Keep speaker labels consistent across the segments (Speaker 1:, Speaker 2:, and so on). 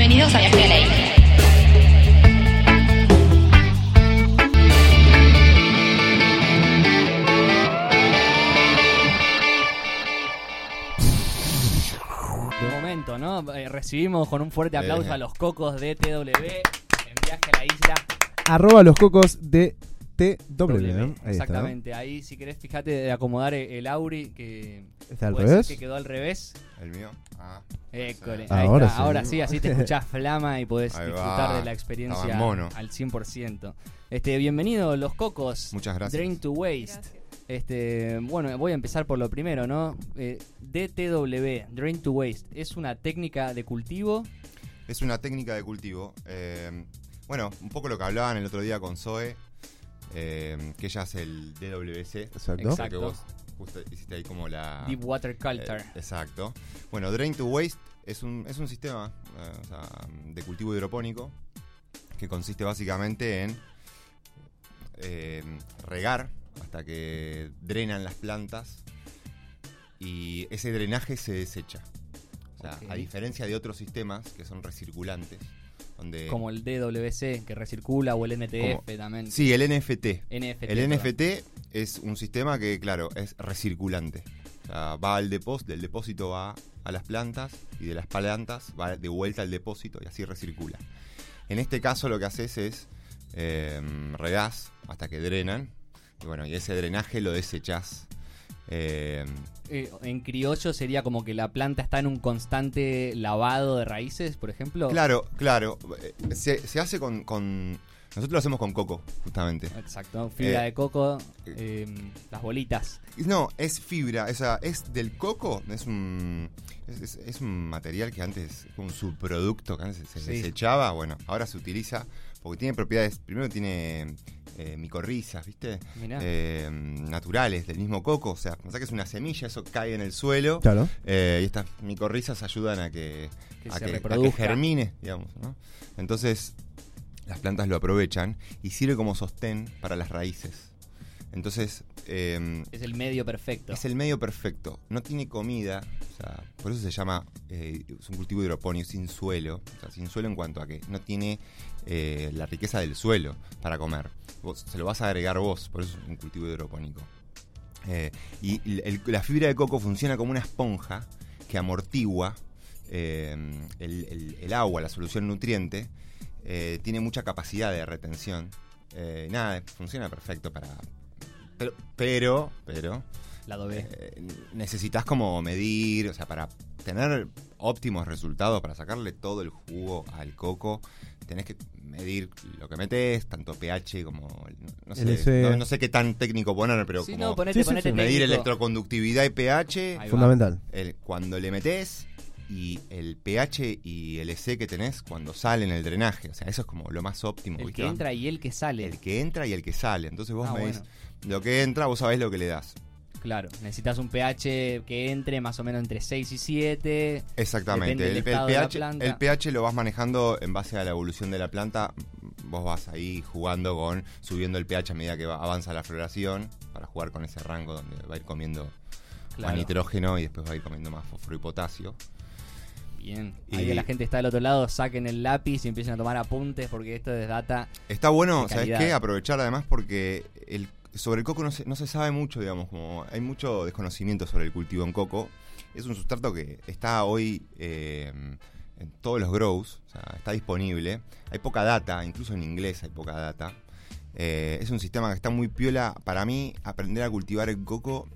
Speaker 1: Bienvenidos a Viaje a la Isla.
Speaker 2: De momento, ¿no? Eh, recibimos con un fuerte aplauso
Speaker 3: Eh.
Speaker 2: a los cocos de TW en viaje a la isla.
Speaker 4: Arroba los cocos de TW.
Speaker 2: W.
Speaker 4: ¿no? Ahí está.
Speaker 2: Exactamente, ahí si querés fíjate de acomodar e- el Auri que
Speaker 4: ¿Está al
Speaker 2: puede ser
Speaker 4: revés?
Speaker 2: que quedó al revés.
Speaker 3: El mío. Ah.
Speaker 2: École,
Speaker 3: Sí.
Speaker 2: ahí
Speaker 4: Ahora
Speaker 2: está,
Speaker 4: sí.
Speaker 2: ahora sí, así te escuchás flama y podés
Speaker 3: Ahí
Speaker 2: disfrutar
Speaker 3: va.
Speaker 2: de la experiencia
Speaker 3: mono.
Speaker 2: al 100%. Este, bienvenido los cocos.
Speaker 3: Muchas gracias.
Speaker 2: Drain to Waste. Este, bueno, voy a empezar por lo primero, ¿no? Eh, DTW, Drain to Waste, ¿es una técnica de cultivo?
Speaker 3: Es una técnica de cultivo. eh, bueno, un poco lo que hablaban el otro día con Zoe, eh, que ella hace el DWC.
Speaker 4: Exacto.
Speaker 2: Exacto.
Speaker 3: Que vos justo hiciste ahí como la...
Speaker 2: Deep Water Culture.
Speaker 3: Eh, exacto. Bueno, Drain to Waste es un, es un sistema eh, o sea, de cultivo hidropónico que consiste básicamente en eh, regar hasta que drenan las plantas y ese drenaje se desecha. O sea, a diferencia de otros sistemas que son recirculantes, donde...
Speaker 2: Como el DWC que recircula o el NTF
Speaker 3: Como-
Speaker 2: también.
Speaker 3: Sí, el NFT.
Speaker 2: NFT.
Speaker 3: El. NFT es un sistema que, claro, es recirculante. O sea, va al depósito, del depósito va a las plantas y de las plantas va de vuelta al depósito y así recircula. En este caso lo que haces es eh, regás hasta que drenan y bueno, y ese drenaje lo desechás. Eh,
Speaker 2: Eh, en criollo sería como que la planta está en un constante lavado de raíces, por ejemplo.
Speaker 3: claro, claro. eh, Se, se hace con, con- Nosotros lo hacemos con coco, justamente.
Speaker 2: Exacto. Fibra
Speaker 3: Eh,
Speaker 2: de coco, eh, las bolitas.
Speaker 3: No, es fibra, o sea, es del coco, es un, es, es- es un material que antes, es un subproducto que antes se
Speaker 2: Sí.
Speaker 3: desechaba, bueno, ahora se utiliza porque tiene propiedades, primero tiene eh, micorrizas, ¿viste?
Speaker 2: Mirá.
Speaker 3: Eh, naturales del mismo coco, o sea, pensá que es una semilla, eso cae en el suelo
Speaker 4: Claro.
Speaker 3: eh, y estas micorrizas ayudan a que,
Speaker 2: Que
Speaker 3: a
Speaker 2: se
Speaker 3: que, a que
Speaker 2: reproduzca.
Speaker 3: germine, digamos, ¿no? Entonces, las plantas lo aprovechan y sirve como sostén para las raíces. Entonces, eh,
Speaker 2: Es el medio perfecto.
Speaker 3: es el medio perfecto. No tiene comida, o sea, por eso se llama, eh, es un cultivo hidropónico sin suelo. O sea, sin suelo en cuanto a que no tiene eh, la riqueza del suelo para comer. Vos, se lo vas a agregar vos, por eso es un cultivo hidropónico. Eh, y el- la fibra de coco funciona como una esponja que amortigua eh, el, el- el agua, la solución nutriente. tiene mucha capacidad de retención. Nada, funciona perfecto para... Pero, pero, pero
Speaker 2: Lado B.
Speaker 3: necesitas como medir, o sea, para tener óptimos resultados, para sacarle todo el jugo al coco, tenés que medir lo que metes, tanto pH como, no sé,
Speaker 4: LC.
Speaker 3: no, no sé qué tan técnico poner, pero
Speaker 2: Sí,
Speaker 3: como
Speaker 2: no, ponete,
Speaker 4: Sí, sí,
Speaker 2: ponete
Speaker 3: medir
Speaker 2: técnico.
Speaker 3: electroconductividad y pH.
Speaker 4: Fundamental.
Speaker 3: el- cuando le metes y el pH y el EC que tenés cuando sale en el drenaje, o sea, eso es como lo más óptimo.
Speaker 2: El
Speaker 3: ¿viste?
Speaker 2: que entra y el que sale.
Speaker 3: el que entra y el que sale. Entonces vos
Speaker 2: Ah,
Speaker 3: medís
Speaker 2: bueno.
Speaker 3: lo que entra, vos sabés lo que le das.
Speaker 2: Claro, necesitas un pH que entre más o menos entre 6 y 7.
Speaker 3: Exactamente. El, pH, el pH lo vas manejando en base a la evolución de la planta. Vos vas ahí jugando con, subiendo el pH a medida que va- avanza la floración, para jugar con ese rango donde va a ir comiendo
Speaker 2: Claro.
Speaker 3: más nitrógeno y después va a ir comiendo más fósforo y potasio.
Speaker 2: Bien.
Speaker 3: Y-
Speaker 2: Ahí la gente está del otro lado, saquen el lápiz y empiecen a tomar apuntes porque esto es data.
Speaker 3: Está bueno, ¿sabes qué? Aprovechar además porque el, sobre el coco no se, no se sabe mucho, digamos, como hay mucho desconocimiento sobre el cultivo en coco. Es un sustrato que está hoy eh, en todos los grows, o sea, está disponible. Hay poca data, incluso en inglés hay poca data. Eh, es un sistema que está muy piola. Para mí, aprender a cultivar el coco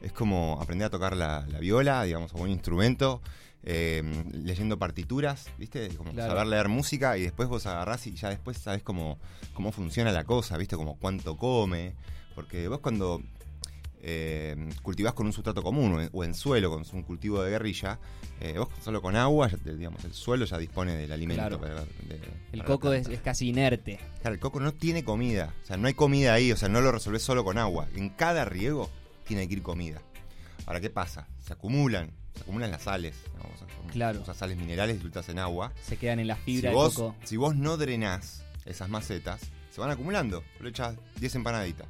Speaker 3: es como aprender a tocar la, la viola, digamos, o un instrumento. eh, leyendo partituras, ¿viste? Como
Speaker 2: Claro.
Speaker 3: saber leer música y después vos agarrás y ya después sabes cómo, cómo funciona la cosa, ¿viste? Como cuánto come. Porque vos cuando eh, cultivás con un sustrato común o en, o en suelo, con un cultivo de guerrilla, eh, vos solo con agua, ya digamos, el suelo ya dispone del alimento.
Speaker 2: Claro.
Speaker 3: para- de-
Speaker 2: El
Speaker 3: para
Speaker 2: coco es, casi inerte.
Speaker 3: Claro, el coco no tiene comida. O sea, no hay comida ahí. O sea, no lo resolvés solo con agua. En cada riego tiene que ir comida. Ahora, ¿qué pasa? Se acumulan. Se acumulan las sales. sea, son-
Speaker 2: Claro.
Speaker 3: Usas sales minerales ultras en agua.
Speaker 2: Se quedan en la
Speaker 3: Si
Speaker 2: fibra
Speaker 3: vos,
Speaker 2: coco.
Speaker 3: si vos no drenás esas macetas, se van acumulando. Le echas 10 empanaditas.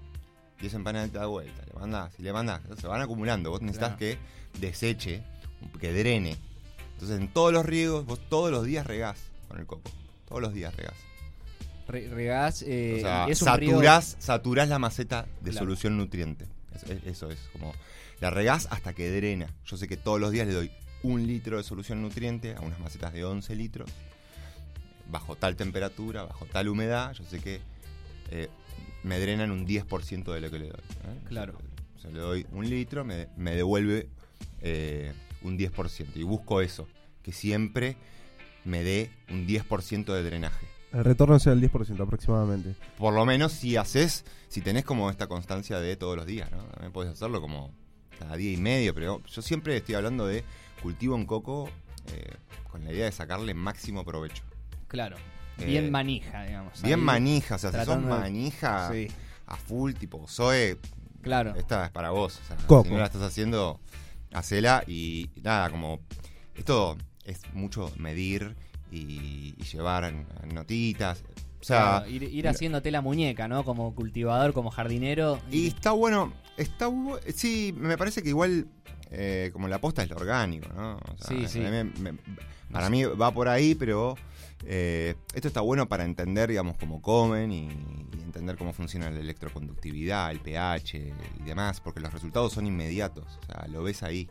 Speaker 3: 10 empanaditas de vuelta. Le mandás y le mandás. Se van acumulando. Vos necesitas
Speaker 2: Claro.
Speaker 3: que deseche, que drene. Entonces, en todos los riegos, vos todos los días regás con el coco. Todos los días regás.
Speaker 2: Re- regás, eh,
Speaker 3: o sea,
Speaker 2: es un
Speaker 3: saturás, saturás la maceta de
Speaker 2: Claro.
Speaker 3: solución nutriente. Es- es- Eso es, como la regás hasta que drena. Yo sé que todos los días le doy un litro de solución nutriente a unas macetas de 11 litros, bajo tal temperatura, bajo tal humedad, yo sé que eh, me drenan un 10% de lo que le doy. ¿eh?
Speaker 2: Claro.
Speaker 3: O sea, le doy un litro, me, me devuelve eh, un 10%. Y busco eso, que siempre me dé un 10% de drenaje.
Speaker 4: El retorno sea del 10% aproximadamente.
Speaker 3: Por lo menos si haces, si tenés como esta constancia de todos los días, ¿no? También podés hacerlo como cada día y medio, pero yo siempre estoy hablando de cultivo en coco eh, con la idea de sacarle máximo provecho.
Speaker 2: Claro.
Speaker 3: Eh,
Speaker 2: Bien manija, digamos.
Speaker 3: Bien
Speaker 2: ahí,
Speaker 3: manija, o sea, si sos
Speaker 2: de-
Speaker 3: manija
Speaker 2: Sí,
Speaker 3: a full, tipo Zoe,
Speaker 2: claro.
Speaker 3: esta es para vos. O sea,
Speaker 4: Coco.
Speaker 3: si no la estás haciendo, hacela y nada, como esto es mucho medir y, y llevar notitas. O sea,
Speaker 2: Claro, ir, ir haciéndote la muñeca, ¿no? Como cultivador, como jardinero.
Speaker 3: Y está bueno, está bu- sí, me parece que igual eh, como la posta es lo orgánico, ¿no? O sea,
Speaker 2: Sí, sí.
Speaker 3: a mí me- me- para mí va por ahí, pero eh, esto está bueno para entender, digamos, cómo comen y, y entender cómo funciona la electroconductividad, el pH y demás, porque los resultados son inmediatos, o sea, lo ves ahí.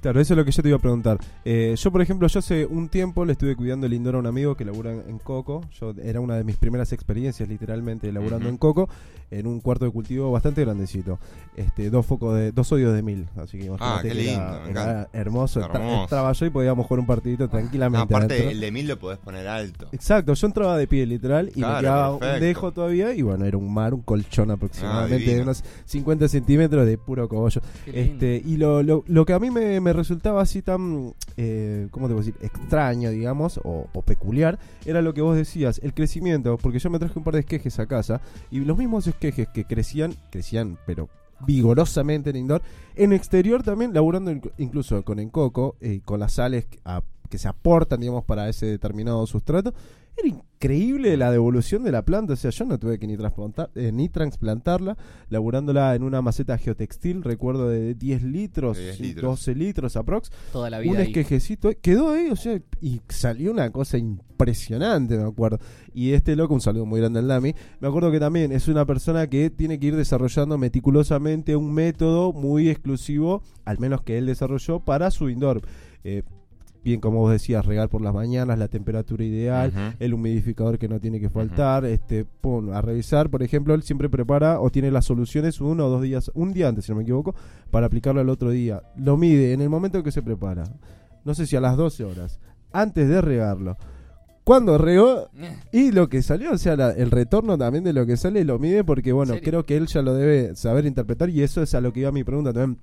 Speaker 4: Claro, eso es lo que yo te iba a preguntar. Eh, yo, por ejemplo, yo hace un tiempo le estuve cuidando el indoor a un amigo que labura en, Coco. Yo Era una de mis primeras experiencias, literalmente, laburando en Coco, en un cuarto de cultivo bastante grandecito. Este, dos focos de, dos odios de mil. Así que imagínate
Speaker 3: Ah, qué
Speaker 4: que
Speaker 3: lindo,
Speaker 4: era,
Speaker 3: me
Speaker 4: era
Speaker 3: encanta.
Speaker 4: hermoso.
Speaker 3: Hermoso.
Speaker 4: Entraba yo y podíamos jugar un partidito
Speaker 3: No,
Speaker 4: tranquilamente.
Speaker 3: aparte,
Speaker 4: adentro.
Speaker 3: el de mil lo podés poner alto.
Speaker 4: Exacto, yo entraba de pie literal y
Speaker 3: Claro,
Speaker 4: me quedaba un dejo todavía y bueno, era un mar, un colchón aproximadamente de unos 50 centímetros de puro cogollo. Este, y lo, lo, lo que a mí me, me resultaba así tan, eh, ¿cómo te decir? Extraño, digamos, o, peculiar, era lo que vos decías, el crecimiento, porque yo me traje un par de esquejes a casa y los mismos esquejes que crecían, crecían, pero vigorosamente en indoor, en exterior también, laburando inc- incluso con encoco y con las sales que se aportan, digamos, para ese determinado sustrato, era increíble la devolución de la planta. O sea, yo no tuve que ni, transplantar, eh, ni transplantarla, laburándola en una maceta geotextil, recuerdo de 10 litros,
Speaker 3: De 10
Speaker 4: sí,
Speaker 3: litros.
Speaker 4: 12 litros aprox.
Speaker 2: Toda la vida.
Speaker 4: Un
Speaker 2: ahí.
Speaker 4: esquejecito, quedó ahí, o sea, y salió una cosa impresionante, me acuerdo. Y este loco, un saludo muy grande al Lami, me acuerdo que también es una persona que tiene que ir desarrollando meticulosamente un método muy exclusivo, al menos que él desarrolló, para su indoor. Eh, bien, como vos decías, regar por las mañanas, la temperatura ideal, el humidificador que no tiene que faltar, este, pum, a revisar, por ejemplo, él siempre prepara o tiene las soluciones uno o dos días, un día antes, si no me equivoco, para aplicarlo al otro día. Lo mide en el momento que se prepara. No sé si a las 12 horas, antes de regarlo. Cuando regó y lo que salió, o sea, la- el retorno también de lo que sale lo mide porque, bueno, creo que él ya lo debe saber interpretar y eso es a lo que iba mi pregunta también.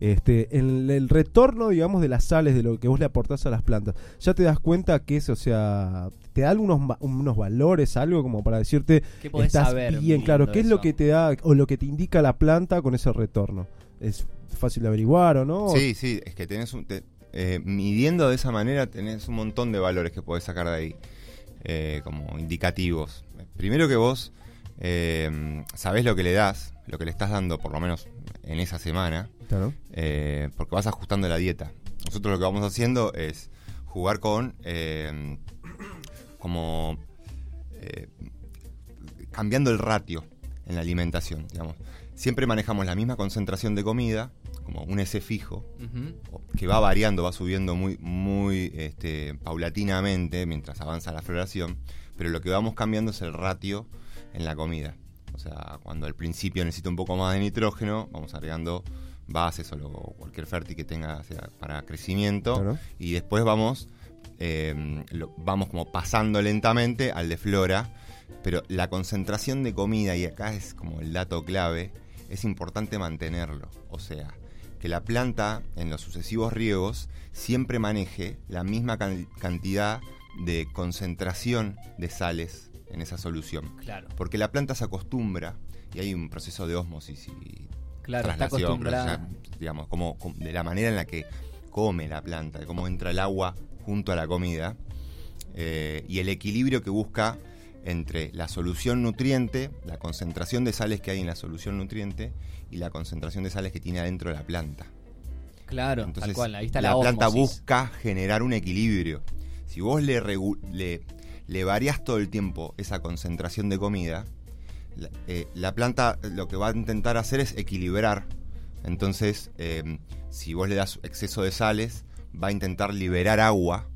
Speaker 4: Este, el, el retorno, digamos, de las sales, de lo que vos le aportás a las plantas, ya te das cuenta que es, o sea, te da algunos, ma- unos valores, algo como para decirte,
Speaker 2: ¿Qué podés
Speaker 4: estás
Speaker 2: saber?
Speaker 4: bien, claro, qué es lo que te da o lo que te indica la planta con ese retorno. Es fácil de averiguar o no.
Speaker 3: Sí, sí, es que tenés un, te- eh, midiendo de esa manera tenés un montón de valores que podés sacar de ahí, eh, como indicativos. Primero que vos eh, sabés lo que le das, lo que le estás dando, por lo menos en esa semana,
Speaker 4: Claro.
Speaker 3: eh, porque vas ajustando la dieta. Nosotros lo que vamos haciendo es jugar con eh, como eh, cambiando el ratio en la alimentación, digamos. Siempre manejamos la misma concentración de comida, como un S fijo, que va variando, va subiendo muy, muy este, paulatinamente mientras avanza la floración, pero lo que vamos cambiando es el ratio en la comida. O sea, cuando al principio necesita un poco más de nitrógeno, vamos agregando bases o lo- cualquier fértil que tenga sea, para crecimiento,
Speaker 4: Claro.
Speaker 3: y después vamos, eh, lo- vamos como pasando lentamente al de flora, pero la concentración de comida, y acá es como el dato clave, es importante mantenerlo. O sea, que la planta en los sucesivos riegos siempre maneje la misma can- cantidad de concentración de sales en esa solución.
Speaker 2: Claro,
Speaker 3: Porque la planta se acostumbra y hay un proceso de osmosis y
Speaker 2: claro, está
Speaker 3: traslación,
Speaker 2: acostumbrada.
Speaker 3: digamos, como, como- de la manera en la que come la planta, de cómo entra el agua junto a la comida eh, y el equilibrio que busca entre la solución nutriente, la concentración de sales que hay en la solución nutriente y la concentración de sales que tiene adentro de la planta.
Speaker 2: Claro,
Speaker 3: Entonces,
Speaker 2: tal cual, ahí está
Speaker 3: la,
Speaker 2: la,
Speaker 3: planta busca generar un equilibrio. Si vos le, le, le variás todo el tiempo esa concentración de comida, la, eh, la planta lo que va a intentar hacer es equilibrar. Entonces, eh, si vos le das exceso de sales, va a intentar liberar agua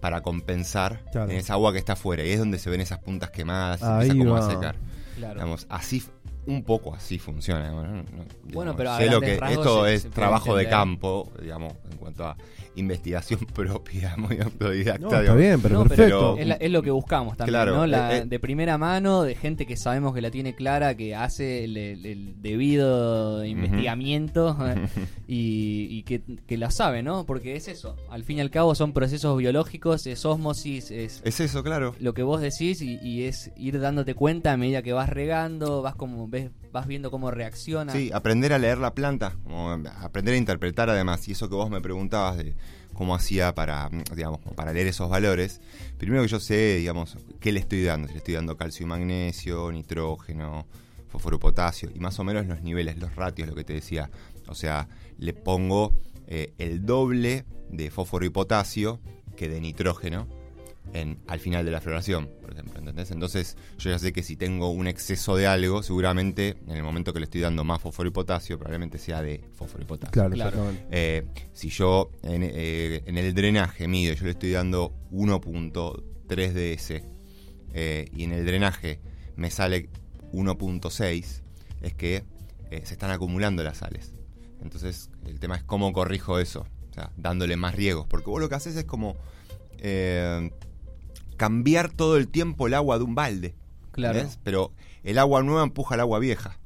Speaker 3: para compensar
Speaker 4: Claro.
Speaker 3: en esa agua que está afuera. Y es donde se ven esas puntas quemadas se
Speaker 4: Ahí
Speaker 3: empieza como a
Speaker 4: va.
Speaker 3: secar.
Speaker 2: Claro.
Speaker 3: Digamos, así, un poco así funciona. digamos, ¿no? No, digamos,
Speaker 2: pero a
Speaker 3: sé lo que esto
Speaker 2: se-
Speaker 3: es
Speaker 2: se
Speaker 3: trabajo de campo, digamos, en cuanto a investigación propia, muy autodidacta.
Speaker 4: No, está bien, pero
Speaker 2: No,
Speaker 4: perfecto.
Speaker 2: Es, la- es lo que buscamos también,
Speaker 3: Claro,
Speaker 2: ¿no? La-
Speaker 3: eh, eh.
Speaker 2: de primera mano, de gente que sabemos que la tiene clara, que hace el, el- el debido investigamiento y, y que, que la sabe, ¿no? Porque es eso. Al fin y al cabo son procesos biológicos, es osmosis, es
Speaker 3: Es eso, claro.
Speaker 2: lo que vos decís y, y es ir dándote cuenta a medida que vas regando, vas como ves, vas viendo cómo reacciona.
Speaker 3: Sí, aprender a leer la planta, aprender a interpretar además, y eso que vos me preguntabas de cómo hacía para, digamos, para leer esos valores. Primero que yo sé, digamos, qué le estoy dando. Si le estoy dando calcio y magnesio, nitrógeno, fósforo, potasio, y más o menos los niveles, los ratios, lo que te decía. O sea, le pongo eh, el doble de fósforo y potasio que de nitrógeno en, al final de la floración, por ejemplo, ¿entendés? Entonces yo ya sé que si tengo un exceso de algo, seguramente en el momento que le estoy dando más fósforo y potasio, probablemente sea de fósforo y potasio.
Speaker 4: Claro,
Speaker 2: Claro.
Speaker 3: Eh, si yo en, eh, en el drenaje mido, yo le estoy dando 1.3 DS eh, y en el drenaje me sale 1.6, es que eh, se están acumulando las sales. Entonces el tema es cómo corrijo eso, o sea, dándole más riegos, porque vos lo que haces es como eh, cambiar todo el tiempo el agua de un balde.
Speaker 2: Claro.
Speaker 3: ¿entendés? Pero el agua nueva empuja el agua vieja.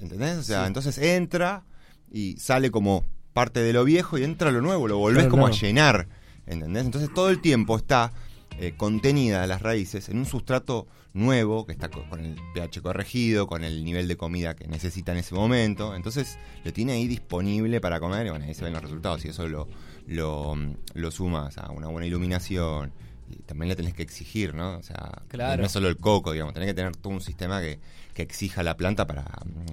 Speaker 3: ¿Entendés? O sea,
Speaker 2: Sí.
Speaker 3: entonces entra y sale como parte de lo viejo y entra lo nuevo, lo volvés
Speaker 4: Claro,
Speaker 3: como
Speaker 4: claro.
Speaker 3: a llenar. ¿Entendés? Entonces todo el tiempo está eh, contenida las raíces en un sustrato nuevo que está co- con el pH corregido, con el nivel de comida que necesita en ese momento. Entonces lo tiene ahí disponible para comer y bueno, ahí se ven los resultados. Y eso lo, lo, mm, lo sumas a una buena iluminación. Y también le tenés que exigir, ¿no? O sea,
Speaker 2: Claro.
Speaker 3: no es solo el coco, digamos, tenés que tener todo un sistema que, que exija a la planta para,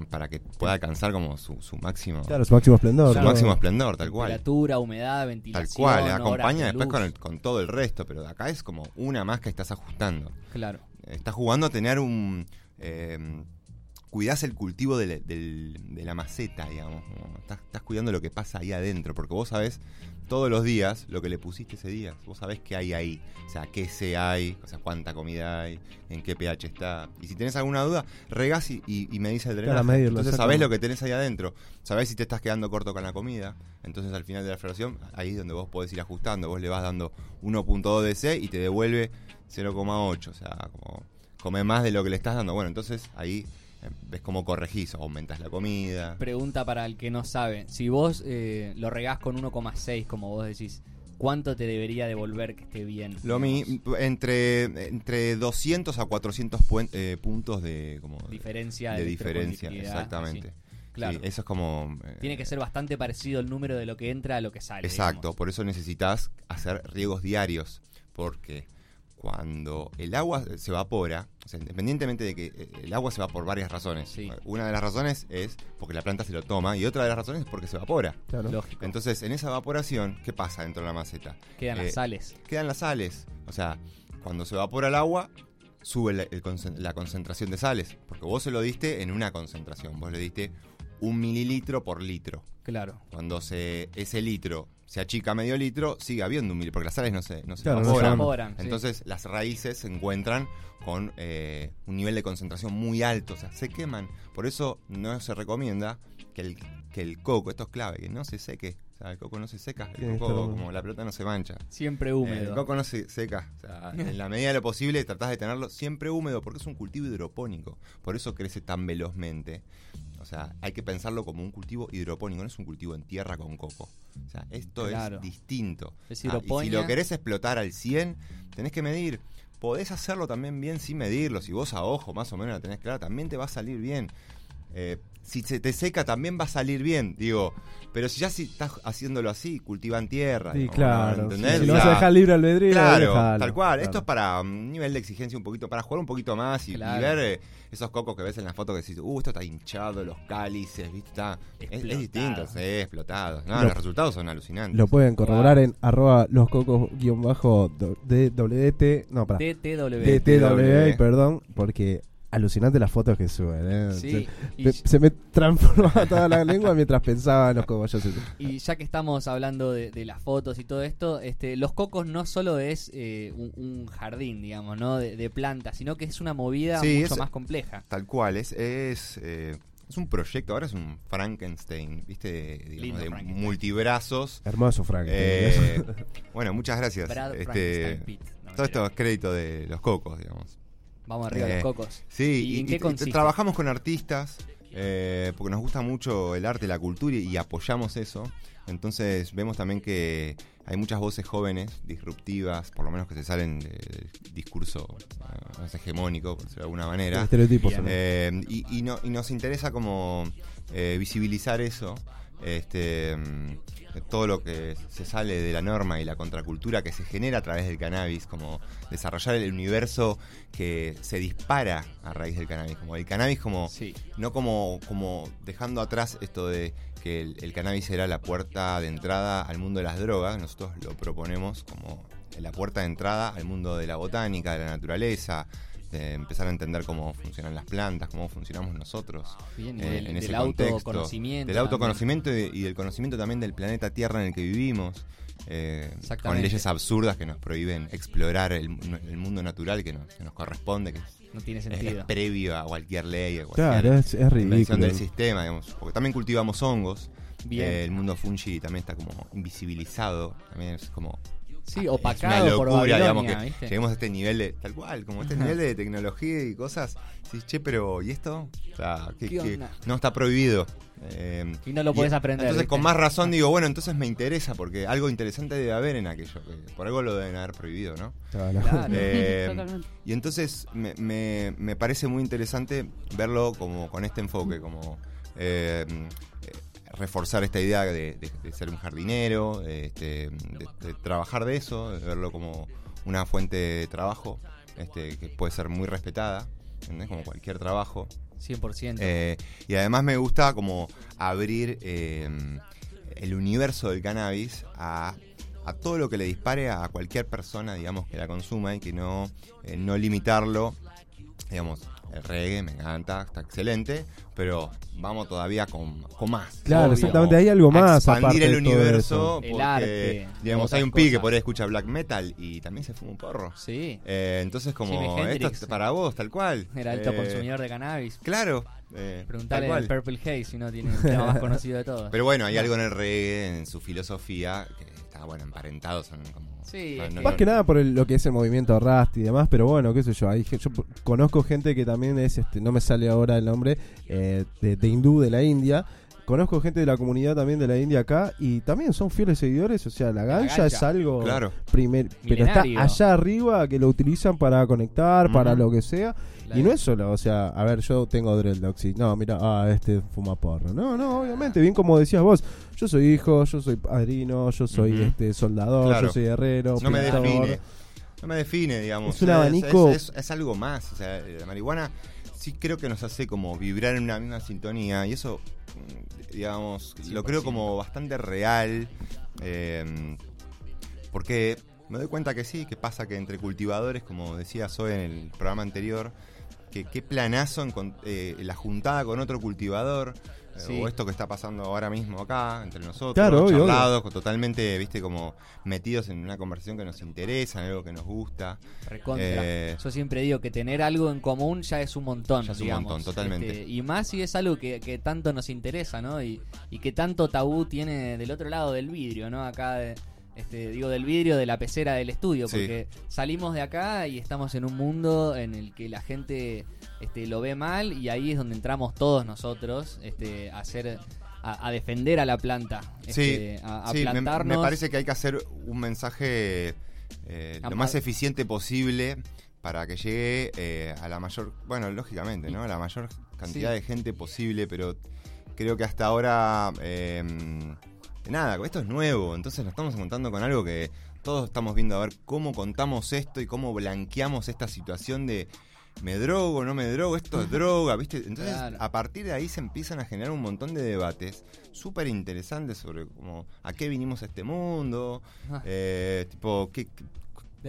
Speaker 3: para que pueda alcanzar como su, su máximo
Speaker 4: Claro, su máximo esplendor.
Speaker 3: su
Speaker 2: Claro.
Speaker 3: máximo esplendor, tal cual.
Speaker 2: Temperatura, humedad,
Speaker 3: Tal
Speaker 2: ventilación.
Speaker 3: cual,
Speaker 2: horas
Speaker 3: acompaña
Speaker 2: de
Speaker 3: después con, el- con todo el resto, pero de acá es como una más que estás ajustando.
Speaker 2: Claro.
Speaker 3: Estás jugando a tener un... Eh, cuidás el cultivo de la, del- de la maceta, digamos. Estás, estás cuidando lo que pasa ahí adentro, porque vos sabés todos los días lo que le pusiste ese día. Vos sabés qué hay ahí. O sea, qué se hay, o sea, cuánta comida hay, en qué pH está. Y si tenés alguna duda, regás y, y, y medís el drenaje.
Speaker 4: Claro, medirlo,
Speaker 3: Entonces sabés lo que tenés ahí adentro. Sabés si te estás quedando corto con la comida. Entonces al final de la floración, ahí es donde vos podés ir ajustando. Vos le vas dando 1.2 DC y te devuelve 0,8. O sea, como come más de lo que le estás dando. Bueno, entonces ahí ves cómo corregís, aumentas la comida.
Speaker 2: Pregunta para el que no sabe. Si vos eh, lo regás con 1,6, como vos decís, ¿cuánto te debería devolver que esté bien?
Speaker 3: Lo mi,
Speaker 2: digamos?
Speaker 3: entre, entre 200 a 400 puen- eh, puntos de, como,
Speaker 2: Diferencia
Speaker 3: de
Speaker 2: de
Speaker 3: diferencia, exactamente.
Speaker 2: así. Claro.
Speaker 3: Sí, eso es como... eh,
Speaker 2: Tiene que ser bastante parecido el número de lo que entra a lo que sale.
Speaker 3: Exacto,
Speaker 2: digamos.
Speaker 3: por eso necesitas hacer riegos diarios, porque cuando el agua se evapora, o sea, independientemente de que eh, el agua se va por varias razones.
Speaker 2: Sí.
Speaker 3: Una de las razones es porque la planta se lo toma y otra de las razones es porque se evapora.
Speaker 4: Claro.
Speaker 2: Lógico.
Speaker 3: Entonces, en esa evaporación, ¿qué pasa dentro de la maceta?
Speaker 2: Quedan
Speaker 3: eh,
Speaker 2: las sales.
Speaker 3: Quedan las sales. O sea, cuando se evapora el agua, sube la, el concen- la concentración de sales. Porque vos se lo diste en una concentración. Vos le diste un mililitro por litro.
Speaker 2: Claro.
Speaker 3: Cuando se, ese litro se achica medio litro, sigue habiendo un mililitro, porque las sales no se, no se
Speaker 4: Claro, no se
Speaker 3: evaporan.
Speaker 2: sí.
Speaker 3: Entonces las raíces se encuentran con eh, un nivel de concentración muy alto, o sea, se queman. Por eso no se recomienda que el, que el coco, esto es clave, que no se seque. O sea, el coco no se seca, el coco, como la pelota no se mancha.
Speaker 2: Siempre
Speaker 3: Eh,
Speaker 2: húmedo.
Speaker 3: el coco no se seca. O sea, en la medida de lo posible tratás de tenerlo siempre húmedo porque es un cultivo hidropónico. Por eso crece tan velozmente. O sea, hay que pensarlo como un cultivo hidropónico, no es un cultivo en tierra con coco. O sea, esto
Speaker 2: Claro.
Speaker 3: es distinto.
Speaker 2: Es
Speaker 3: Ah, y si lo querés explotar al 100, tenés que medir. Podés hacerlo también bien sin medirlo. Si vos a ojo más o menos la tenés clara, también te va a salir bien. eh, si se te seca también va a salir bien, digo. Pero si ya si estás haciéndolo así, cultivan tierra.
Speaker 4: Sí, claro.
Speaker 3: ¿no?
Speaker 4: sí,
Speaker 3: ¿Entendés?
Speaker 4: Si lo vas a dejar libre albedrío,
Speaker 3: Claro, tal cual.
Speaker 4: claro.
Speaker 3: Esto es para un nivel de exigencia un poquito, para jugar un poquito más y, y
Speaker 2: Claro.
Speaker 3: ver eh, esos cocos que ves en la foto que decís, uh, esto está hinchado, los cálices, ¿viste? Está, es, es distinto, sí, explotado. No,
Speaker 4: Lo-
Speaker 3: los resultados son alucinantes.
Speaker 4: Lo pueden corroborar en arroba los cocos guion bajo do- de WT, no, para
Speaker 2: TTW.
Speaker 4: TTW, perdón, porque alucinante las fotos que suben, ¿eh?
Speaker 2: Sí,
Speaker 4: Se, me- se me transformaba toda la lengua mientras pensaba en los cogollos.
Speaker 2: y ya que estamos hablando de, de las fotos y todo esto, este, los cocos no solo es eh, un, un jardín, digamos, ¿no? De, de plantas, sino que es una movida
Speaker 3: Sí,
Speaker 2: mucho
Speaker 3: es-
Speaker 2: más compleja.
Speaker 3: Tal cual, es, es, eh, es un proyecto, ahora es un Frankenstein, ¿viste? Digamos,
Speaker 2: Lindo
Speaker 3: de
Speaker 2: Frankenstein.
Speaker 3: multibrazos.
Speaker 4: Hermoso, Frank.
Speaker 3: Eh, bueno, muchas gracias.
Speaker 2: Brad
Speaker 3: Este,
Speaker 2: Frankenstein Pitt. No,
Speaker 3: todo esto es crédito de los cocos, digamos.
Speaker 2: Vamos arriba
Speaker 3: eh,
Speaker 2: los cocos.
Speaker 3: Sí,
Speaker 2: ¿Y en qué
Speaker 3: y-
Speaker 2: consiste?
Speaker 3: trabajamos con artistas eh, porque nos gusta mucho el arte, la cultura y, y apoyamos eso. Entonces vemos también que hay muchas voces jóvenes, disruptivas, por lo menos que se salen de- del discurso eh, hegemónico, por decirlo de alguna manera.
Speaker 4: Estereotipos.
Speaker 3: Eh, y, y no- y nos interesa como eh, visibilizar eso, este, mm, todo lo que se sale de la norma y la contracultura que se genera a través del cannabis, como desarrollar el universo que se dispara a raíz del cannabis, como el cannabis como
Speaker 2: Sí.
Speaker 3: no como, como dejando atrás esto de que el, el cannabis era la puerta de entrada al mundo de las drogas, nosotros lo proponemos como la puerta de entrada al mundo de la botánica, de la naturaleza, de empezar a entender cómo funcionan las plantas, cómo funcionamos nosotros.
Speaker 2: Bien, y
Speaker 3: eh,
Speaker 2: del,
Speaker 3: en
Speaker 2: del
Speaker 3: ese contexto.
Speaker 2: autoconocimiento.
Speaker 3: Del autoconocimiento y, y del conocimiento también del planeta Tierra en el que vivimos. eh, con leyes absurdas que nos prohíben explorar el, el mundo natural que nos, que nos corresponde, que es
Speaker 2: también. No tiene
Speaker 3: es,
Speaker 2: sentido.
Speaker 3: es previo a cualquier ley, a cualquier
Speaker 4: Claro, es, es
Speaker 3: invención
Speaker 4: ridículo.
Speaker 3: del sistema, digamos. Porque también cultivamos hongos.
Speaker 2: Bien.
Speaker 3: Eh, el mundo fungi también está como invisibilizado. También es como.
Speaker 2: Sí,
Speaker 3: es una
Speaker 2: opacado por
Speaker 3: locura, digamos, que
Speaker 2: ¿viste?
Speaker 3: lleguemos a este nivel de. Tal cual, como este nivel de tecnología y cosas. Sí, che, pero ¿y esto? O sea, no está prohibido. Eh,
Speaker 2: Y no lo podés
Speaker 3: y-
Speaker 2: aprender,
Speaker 3: Entonces,
Speaker 2: ¿viste?
Speaker 3: con más razón digo, bueno, entonces me interesa porque algo interesante debe haber en aquello. que por algo lo deben haber prohibido, ¿no?
Speaker 4: Claro.
Speaker 2: Claro.
Speaker 3: Eh, y entonces me, me- me parece muy interesante verlo como con este enfoque, como eh, eh, reforzar esta idea de, de- de ser un jardinero, este, de- de trabajar de eso, de verlo como una fuente de trabajo este, que puede ser muy respetada, ¿entendés? como cualquier trabajo.
Speaker 2: 100%.
Speaker 3: Eh, y además me gusta como abrir eh, el universo del cannabis a, a todo lo que le dispare a cualquier persona, digamos, que la consuma y que no, eh, no limitarlo. Digamos, el reggae me encanta, está excelente, pero vamos todavía con, con más.
Speaker 4: Claro,
Speaker 3: Obvio.
Speaker 4: exactamente, hay algo
Speaker 3: A
Speaker 4: más
Speaker 3: Expandir
Speaker 4: aparte
Speaker 3: el
Speaker 4: de todo
Speaker 3: universo,
Speaker 4: eso.
Speaker 3: porque,
Speaker 2: El arte,
Speaker 3: digamos, hay un pibe que por ahí escucha black metal y también se fuma un porro.
Speaker 2: sí.
Speaker 3: Eh, entonces, como, esto es para vos, tal cual.
Speaker 2: Era alto
Speaker 3: Eh,
Speaker 2: consumidor de cannabis.
Speaker 3: Claro. eh,
Speaker 2: Preguntale
Speaker 3: tal
Speaker 2: al. Purple Haze si no tiene el tema más conocido de todos.
Speaker 3: Pero bueno, hay algo en el reggae, en su filosofía, que está, bueno, emparentado, son como...
Speaker 2: Sí,
Speaker 3: no-
Speaker 2: es
Speaker 3: no-
Speaker 4: Más
Speaker 3: no-
Speaker 4: que nada por el- lo que es el movimiento Rust y demás, pero bueno, qué sé yo. Hay, gen- yo conozco gente que también es, este, no me sale ahora el nombre, eh, de, de hindú de la India. Conozco gente de la comunidad también de la India acá y también son fieles seguidores. O sea, la ganja,
Speaker 2: ganja.
Speaker 4: es algo
Speaker 3: Claro.
Speaker 4: primer, pero está
Speaker 2: Milenario.
Speaker 4: allá arriba que lo utilizan para conectar, para lo que sea.
Speaker 2: La-
Speaker 4: Y no es solo, o sea, a ver, yo tengo dreadlocks y no, mira, ah, este fuma porro. No, no, obviamente, bien como decías vos, yo soy hijo, yo soy padrino, yo soy
Speaker 3: Ujú.
Speaker 4: este soldador,
Speaker 3: Claro.
Speaker 4: yo soy herrero,
Speaker 3: No me define. No me define, digamos.
Speaker 4: Es un abanico-
Speaker 3: Es, es- es algo más. O sea, la marihuana sí creo que nos hace como vibrar en una misma sintonía. Y eso, mm, digamos, lo
Speaker 2: 100%.
Speaker 3: creo como bastante real. eh, porque me doy cuenta que sí, que pasa que entre cultivadores, como decías hoy en el programa anterior, que qué planazo encon- eh, la juntada con otro cultivador. eh,
Speaker 2: Sí.
Speaker 3: O esto que está pasando ahora mismo acá, entre nosotros,
Speaker 4: Claro, obvio,
Speaker 3: charlados, totalmente, viste, como metidos en una conversación que nos interesa, en algo que nos gusta.
Speaker 2: Recontra.
Speaker 3: Eh,
Speaker 2: Yo siempre digo que tener algo en común ya es un montón.
Speaker 3: Ya es un montón, totalmente.
Speaker 2: Este, y más si es algo que, que tanto nos interesa, ¿no? Y, y que tanto tabú tiene del otro lado del vidrio, ¿no? Acá, de- este, digo, del vidrio de la pecera del estudio.
Speaker 3: Sí.
Speaker 2: Porque salimos de acá y estamos en un mundo en el que la gente este, lo ve mal y ahí es donde entramos todos nosotros este, a hacer. A, a defender a la planta, este,
Speaker 3: sí,
Speaker 2: a, a
Speaker 3: sí, me- me,
Speaker 2: plantarnos.
Speaker 3: parece que hay que hacer un mensaje eh, lo más eficiente posible para que llegue eh, a la mayor, bueno, lógicamente, ¿no? A la mayor cantidad
Speaker 2: Sí.
Speaker 3: de gente posible, pero creo que hasta ahora, eh, nada, esto es nuevo, entonces nos estamos encontrando con algo que todos estamos viendo a ver cómo contamos esto y cómo blanqueamos esta situación de me drogo, no me drogo, esto es droga, ¿viste? Entonces,
Speaker 2: Claro.
Speaker 3: a partir de ahí se empiezan a generar un montón de debates súper interesantes sobre cómo, a qué vinimos a este mundo,
Speaker 2: Ah.
Speaker 3: eh, tipo, qué, qué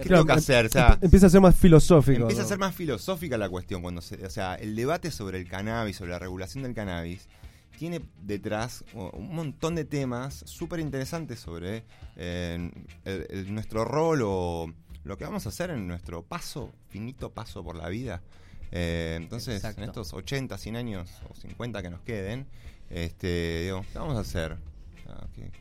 Speaker 2: Claro,
Speaker 3: tengo que
Speaker 4: em-
Speaker 3: hacer, o sea,
Speaker 4: emp- empieza a ser más filosófico.
Speaker 3: Empieza a ser más filosófica la cuestión cuando se, o sea, el debate sobre el cannabis, sobre la regulación del cannabis, tiene detrás un montón de temas súper interesantes sobre eh, el- el- nuestro rol o lo que vamos a hacer en nuestro paso, finito paso por la vida. Eh, entonces,
Speaker 2: Exacto.
Speaker 3: en estos 80, 100 años o 50 que nos queden, este, digo, ¿qué vamos a hacer? Sea, ¿qué-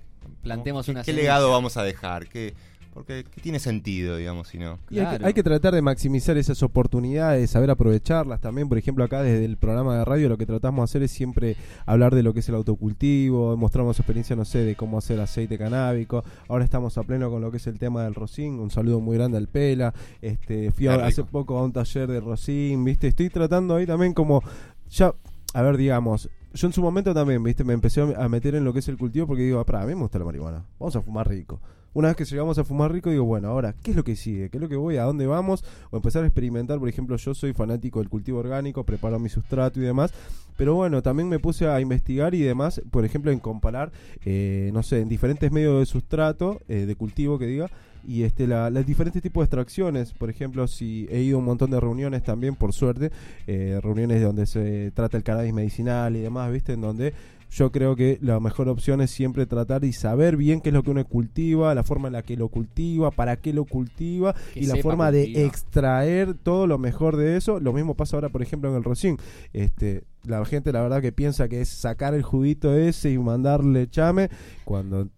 Speaker 2: Plantemos
Speaker 3: ¿qué,
Speaker 2: una
Speaker 3: ¿Qué
Speaker 2: semilla.
Speaker 3: legado vamos a dejar? ¿Qué, porque ¿qué tiene sentido, digamos, si no?
Speaker 4: Y hay, que,
Speaker 2: Claro.
Speaker 4: hay que tratar de maximizar esas oportunidades, saber aprovecharlas también. Por ejemplo, acá desde el programa de radio lo que tratamos de hacer es siempre hablar de lo que es el autocultivo, mostramos experiencia, no sé, de cómo hacer aceite canábico. Ahora estamos a pleno con lo que es el tema del rosín. Un saludo muy grande al Pela. Este, fui a- hace poco a un taller de rosín, ¿viste? Estoy tratando ahí también como ya a ver, digamos, yo en su momento también, ¿viste? Me empecé a meter en lo que es el cultivo porque digo, para, a mí me gusta la marihuana. Vamos a fumar rico. Una vez que llegamos a fumar rico, digo, bueno, ahora, ¿qué es lo que sigue? ¿Qué es lo que voy? ¿A dónde vamos? O empezar a experimentar, por ejemplo, yo soy fanático del cultivo orgánico, preparo mi sustrato y demás. Pero bueno, también me puse a investigar y demás, por ejemplo, en comparar, eh, no sé, en diferentes medios de sustrato, eh, de cultivo que diga, y este la, los diferentes tipos de extracciones. Por ejemplo, si he ido a un montón de reuniones también, por suerte, eh, reuniones donde se trata el cannabis medicinal y demás, ¿viste? En donde yo creo que la mejor opción es siempre tratar y saber bien qué es lo que uno cultiva, la forma en la que lo cultiva, para qué lo cultiva
Speaker 2: Que
Speaker 4: y la forma de extraer todo lo mejor de eso. Lo mismo pasa ahora, por ejemplo, en el rocín. Este, la gente, la verdad, que piensa que es sacar el juguito ese y mandarle chame cuando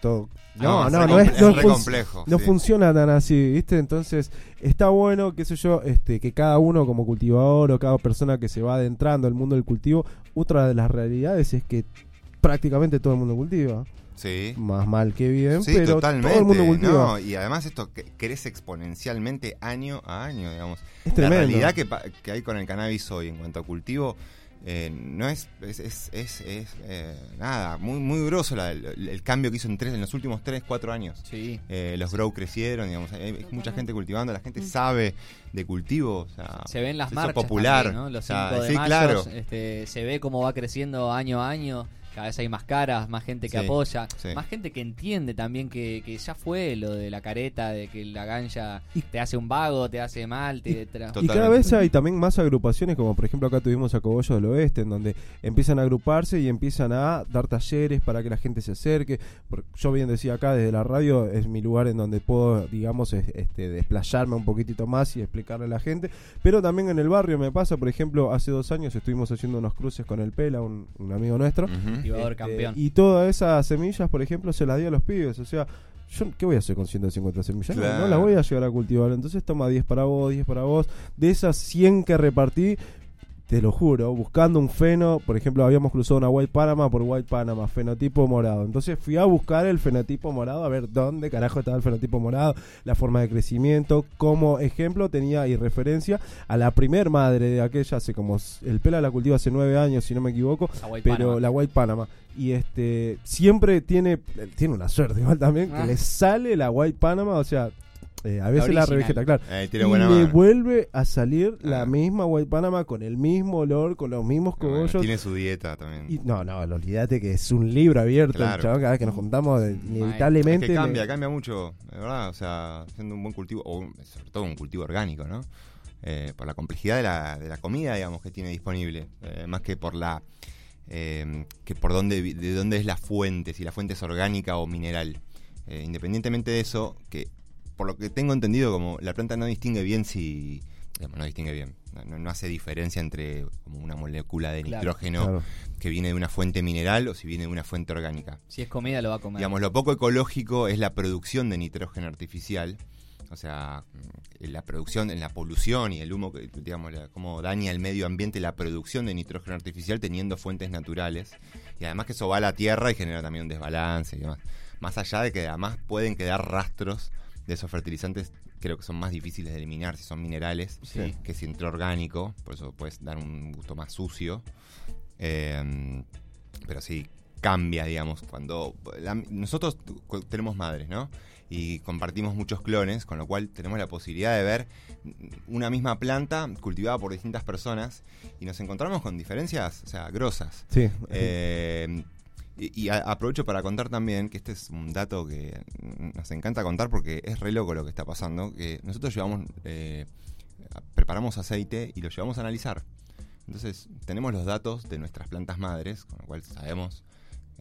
Speaker 4: todo. No, no,
Speaker 3: re
Speaker 4: no, es, no
Speaker 3: es
Speaker 4: fun-
Speaker 3: complejo.
Speaker 4: no
Speaker 3: sí.
Speaker 4: funciona tan así, ¿viste? Entonces, está bueno, qué sé yo, este, que cada uno como cultivador o cada persona que se va adentrando al mundo del cultivo, otra de las realidades es que prácticamente todo el mundo cultiva.
Speaker 3: Sí.
Speaker 4: Más mal que bien,
Speaker 3: Sí,
Speaker 4: pero
Speaker 3: totalmente.
Speaker 4: todo el mundo cultiva.
Speaker 3: no, y además esto crece exponencialmente año a año, digamos.
Speaker 4: es
Speaker 3: La realidad que, que hay con el cannabis hoy en cuanto a cultivo eh, no es, es, es, es- es, eh, nada, muy muy grosso la- el, el cambio que hizo en, tres, en los últimos 3, 4 años.
Speaker 2: Sí.
Speaker 3: Eh, los grow crecieron, digamos, hay, hay mucha gente cultivando, la gente sabe de cultivo, o sea,
Speaker 2: Se ven las marchas
Speaker 3: popular,
Speaker 2: también, ¿no? Los
Speaker 3: o sea,
Speaker 2: 5 de
Speaker 3: sí,
Speaker 2: mayo,
Speaker 3: claro.
Speaker 2: este, se ve cómo va creciendo año a año. Cada vez hay más caras, más gente que
Speaker 3: Sí,
Speaker 2: apoya,
Speaker 3: sí.
Speaker 2: más gente que entiende también que, que ya fue lo de la careta, de que la ganja
Speaker 4: Y-
Speaker 2: te hace un vago, te hace mal, te
Speaker 3: To-
Speaker 4: Y cada vez hay también más agrupaciones, como por ejemplo acá tuvimos a Cogollo del Oeste, en donde empiezan a agruparse y empiezan a dar talleres para que la gente se acerque. Yo bien decía acá desde la radio, es mi lugar en donde puedo, digamos, es- este, desplayarme un poquitito más y explicarle a la gente. Pero también en el barrio me pasa, por ejemplo, hace dos años estuvimos haciendo unos cruces con el Pela, un, un amigo nuestro.
Speaker 3: Ujú.
Speaker 2: Activador
Speaker 4: Este,
Speaker 2: campeón.
Speaker 4: Y todas esas semillas, por ejemplo, se las di a los pibes. O sea, yo ¿qué voy a hacer con 150 semillas? No,
Speaker 3: Claro.
Speaker 4: No, las voy a llegar a cultivar. Entonces toma 10 para vos, 10 para vos. De esas 100 que repartí, te lo juro, buscando un feno, por ejemplo, habíamos cruzado una White Panama por White Panama, fenotipo morado. Entonces fui a buscar el fenotipo morado, a ver dónde carajo estaba el fenotipo morado, la forma de crecimiento. Como ejemplo tenía y referencia a la primer madre de aquella, hace como, el pela la cultiva hace 9 años, si no me equivoco,
Speaker 2: La White
Speaker 4: pero
Speaker 2: Panama.
Speaker 4: la White Panama. Y este siempre tiene tiene una suerte igual también,
Speaker 2: Ah.
Speaker 4: que le sale la White Panama, o sea, eh, a veces la,
Speaker 2: original.
Speaker 4: revegeta, claro.
Speaker 3: Eh,
Speaker 4: Y
Speaker 3: tiene buena
Speaker 4: le
Speaker 3: mano.
Speaker 4: vuelve a salir la
Speaker 3: Ah.
Speaker 4: misma White Panama con el mismo olor, con los mismos
Speaker 3: Bueno,
Speaker 4: cogollos.
Speaker 3: tiene su dieta también.
Speaker 4: Y, no, no, olvídate que es un libro abierto, el
Speaker 3: Claro.
Speaker 4: chabón, cada vez que nos juntamos, eh,
Speaker 3: Es
Speaker 4: inevitablemente.
Speaker 3: que cambia,
Speaker 4: le-
Speaker 3: cambia mucho, de verdad. O sea, haciendo un buen cultivo, o un- sobre todo un cultivo orgánico, ¿no? Eh, por la complejidad de la, de la comida, digamos, que tiene disponible. eh, más que por la. eh, que por dónde, de dónde es la fuente, si la fuente es orgánica o mineral. Eh, independientemente de eso, que por lo que tengo entendido, como la planta no distingue bien si. digamos, no distingue bien. No, no hace diferencia entre como una molécula de
Speaker 2: Claro.
Speaker 3: nitrógeno
Speaker 4: Claro.
Speaker 3: que viene de una fuente mineral o si viene de una fuente orgánica.
Speaker 2: Si es comida, lo va a comer.
Speaker 3: Digamos, lo poco ecológico es la producción de nitrógeno artificial. O sea, mm, la producción, en la polución y el humo, que, digamos, la- cómo daña el medio ambiente la producción de nitrógeno artificial teniendo fuentes naturales. Y además que eso va a la tierra y genera también un desbalance y demás. Más allá de que además pueden quedar rastros de esos fertilizantes creo que son más difíciles de eliminar si son minerales
Speaker 4: Sí.
Speaker 3: que si entra orgánico, por eso puedes dar un gusto más sucio. Eh, pero sí, cambia, digamos, cuando... la- nosotros tenemos madres, ¿no? Y compartimos muchos clones, con lo cual tenemos la posibilidad de ver una misma planta cultivada por distintas personas y nos encontramos con diferencias, o sea, grosas.
Speaker 4: Sí.
Speaker 3: Eh, y, aprovecho para contar también que este es un dato que nos encanta contar porque es re loco lo que está pasando. Que nosotros llevamos, eh, preparamos aceite y lo llevamos a analizar. Entonces tenemos los datos de nuestras plantas madres, con lo cual sabemos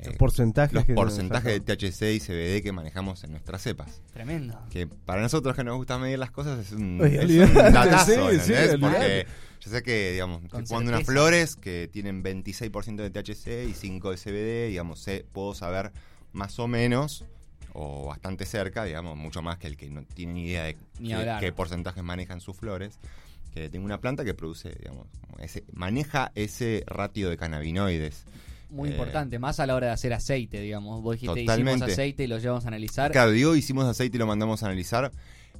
Speaker 4: Los porcentajes
Speaker 3: los
Speaker 4: que-
Speaker 3: porcentajes de THC y CBD que manejamos en nuestras cepas.
Speaker 2: Tremendo.
Speaker 3: Que para nosotros que nos gusta medir las cosas es un,
Speaker 4: Oye,
Speaker 3: es un datazo,
Speaker 4: sí.
Speaker 3: Porque yo sé que, digamos, que cuando unas flores que tienen 26% de THC y 5 de CBD, digamos, sé, puedo saber más o menos o bastante cerca, digamos, mucho más que el que no tiene ni idea de
Speaker 2: Ni
Speaker 3: qué, qué porcentajes manejan sus flores. Que tengo una planta que produce, digamos, como ese, maneja ese ratio de cannabinoides.
Speaker 2: Muy
Speaker 3: Eh,
Speaker 2: importante, más a la hora de hacer aceite, digamos. Vos dijiste,
Speaker 3: Totalmente.
Speaker 2: hicimos aceite y lo llevamos a analizar.
Speaker 3: Claro, digo, hicimos aceite y lo mandamos a analizar.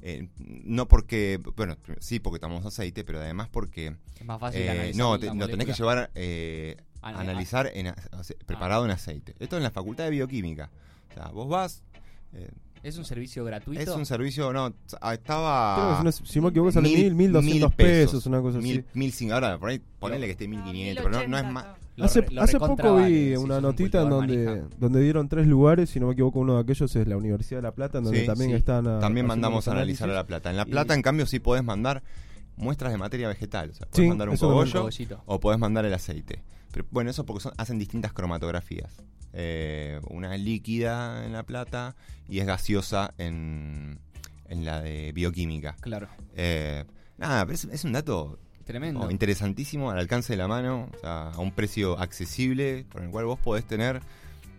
Speaker 3: eh, no porque, bueno, sí, porque tomamos aceite, pero además porque
Speaker 2: Es más fácil
Speaker 3: eh,
Speaker 2: analizar
Speaker 3: no,
Speaker 2: la
Speaker 3: te- lo tenés que llevar eh, a analizar en, preparado en aceite. Esto en la Facultad de Bioquímica. O sea, vos vas, eh,
Speaker 2: ¿Es un servicio gratuito?
Speaker 3: es un servicio, no, ah, estaba...
Speaker 4: Creo que si me equivoco sale
Speaker 3: mil-
Speaker 4: mil, mil doscientos
Speaker 3: mil
Speaker 4: pesos, una cosa
Speaker 3: mil,
Speaker 4: así.
Speaker 3: mil ahora por ahí ponele que esté mil quinientos, pero no, no es más...
Speaker 2: Lo
Speaker 4: hace
Speaker 2: re- lo
Speaker 4: hace poco vi una notita en donde,
Speaker 2: manija.
Speaker 4: donde dieron tres lugares, si no me equivoco, uno de aquellos es la Universidad de La Plata, en donde
Speaker 3: Sí,
Speaker 4: también
Speaker 3: sí.
Speaker 4: están a-
Speaker 3: También
Speaker 4: haciendo
Speaker 3: mandamos a analizar a La. Plata. En La
Speaker 2: Y-
Speaker 3: Plata, en cambio, sí podés mandar muestras de materia vegetal. O sea, podés
Speaker 4: Sí,
Speaker 3: mandar un
Speaker 4: también.
Speaker 3: cogollo o podés mandar el aceite. Pero bueno, eso porque son, hacen distintas cromatografías. Eh, una es líquida en La Plata y es gaseosa en, en la de bioquímica.
Speaker 2: Claro,
Speaker 3: Eh, nada, pero es, es un dato
Speaker 2: tremendo.
Speaker 3: oh, interesantísimo, al alcance de la mano, o sea, a un precio accesible, por el cual vos podés tener,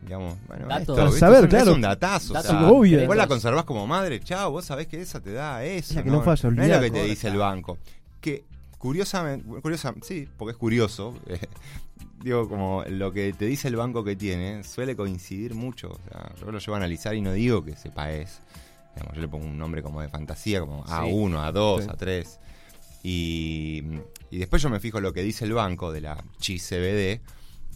Speaker 3: digamos, bueno, esto,
Speaker 4: saber,
Speaker 3: es, un,
Speaker 4: claro.
Speaker 3: es un datazo.
Speaker 2: Datos
Speaker 3: o sea,
Speaker 4: obvio.
Speaker 3: Vos la conservás como madre, chao, vos sabés que esa te da eso.
Speaker 4: Es que no falla,
Speaker 3: No es lo que te dice el banco. Que curiosamente, curiosa, sí, porque es curioso, eh, digo, como lo que te dice el banco que tiene suele coincidir mucho. O sea, yo lo llevo a analizar y no digo que sepa es. Digamos, yo le pongo un nombre como de fantasía, como A1, A2,
Speaker 4: Sí.
Speaker 3: A3. Y, y después yo me fijo lo que dice el banco de la CBD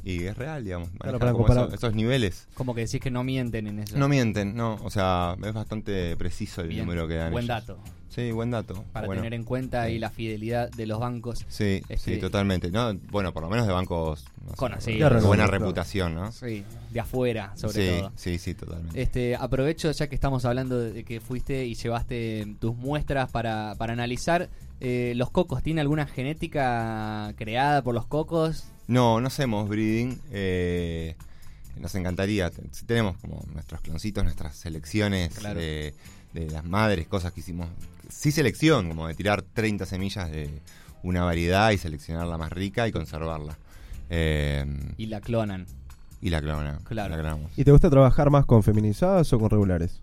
Speaker 3: y es real, digamos.
Speaker 4: Claro, para
Speaker 3: como
Speaker 4: comparar.
Speaker 3: esos, esos niveles.
Speaker 2: Como que decís que no mienten en eso.
Speaker 3: No mienten, no. O sea, es bastante preciso el
Speaker 2: Bien,
Speaker 3: número que dan.
Speaker 2: Buen
Speaker 3: ellos.
Speaker 2: dato.
Speaker 3: Sí, buen dato.
Speaker 2: Para
Speaker 3: Bueno.
Speaker 2: tener en cuenta ahí
Speaker 3: Sí.
Speaker 2: la fidelidad de los bancos.
Speaker 3: Sí,
Speaker 2: Este-
Speaker 3: sí, totalmente. No, bueno, por lo menos de bancos no sé, de buena reputación, ¿no?
Speaker 2: Sí, de afuera, sobre
Speaker 3: sí,
Speaker 2: todo.
Speaker 3: sí, sí, totalmente.
Speaker 2: Este, aprovecho ya que estamos hablando de que fuiste y llevaste tus muestras para, para analizar. Eh, ¿Los cocos tienen alguna genética creada por los cocos?
Speaker 3: No, no hacemos breeding. eh, nos encantaría. Tenemos como nuestros cloncitos, nuestras selecciones
Speaker 2: Claro.
Speaker 3: de, de las madres, cosas que hicimos. Sí, selección, como de tirar 30 semillas de una variedad y seleccionar la más rica y conservarla. Eh,
Speaker 2: Y la clonan.
Speaker 3: y la clona.
Speaker 2: Claro.
Speaker 3: la clonamos.
Speaker 4: ¿Y te gusta trabajar más con feminizadas o con regulares?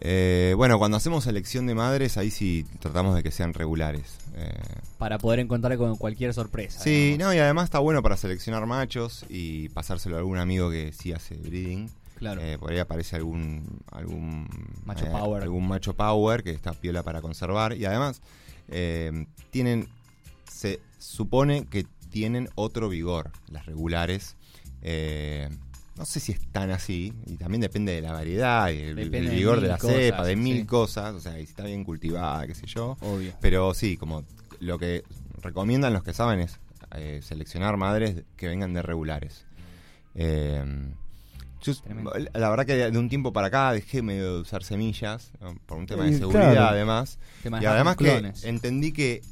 Speaker 3: Eh, bueno, cuando hacemos selección de madres, ahí sí tratamos de que sean regulares. Eh,
Speaker 2: Para poder encontrar con cualquier sorpresa.
Speaker 3: sí, no, y además está bueno para seleccionar machos y pasárselo a algún amigo que sí hace breeding.
Speaker 2: Claro.
Speaker 3: Eh, por ahí aparece algún algún
Speaker 2: Macho
Speaker 3: eh,
Speaker 2: power.
Speaker 3: algún macho power que está piola para conservar y además tienen se supone que tienen otro vigor las regulares eh, no sé si es tan así y también depende de la variedad y el, vigor de, la
Speaker 2: cosas,
Speaker 3: cepa de mil
Speaker 2: sí.
Speaker 3: cosas o sea y si está bien cultivada qué sé yo
Speaker 2: Obvio.
Speaker 3: pero sí, como lo que recomiendan los que saben es eh, seleccionar madres que vengan de regulares. Eh, yo, la verdad que de un tiempo para acá dejé medio de usar semillas, ¿no? por un tema de seguridad
Speaker 4: claro.
Speaker 3: además. Y además que
Speaker 2: clones.
Speaker 3: entendí que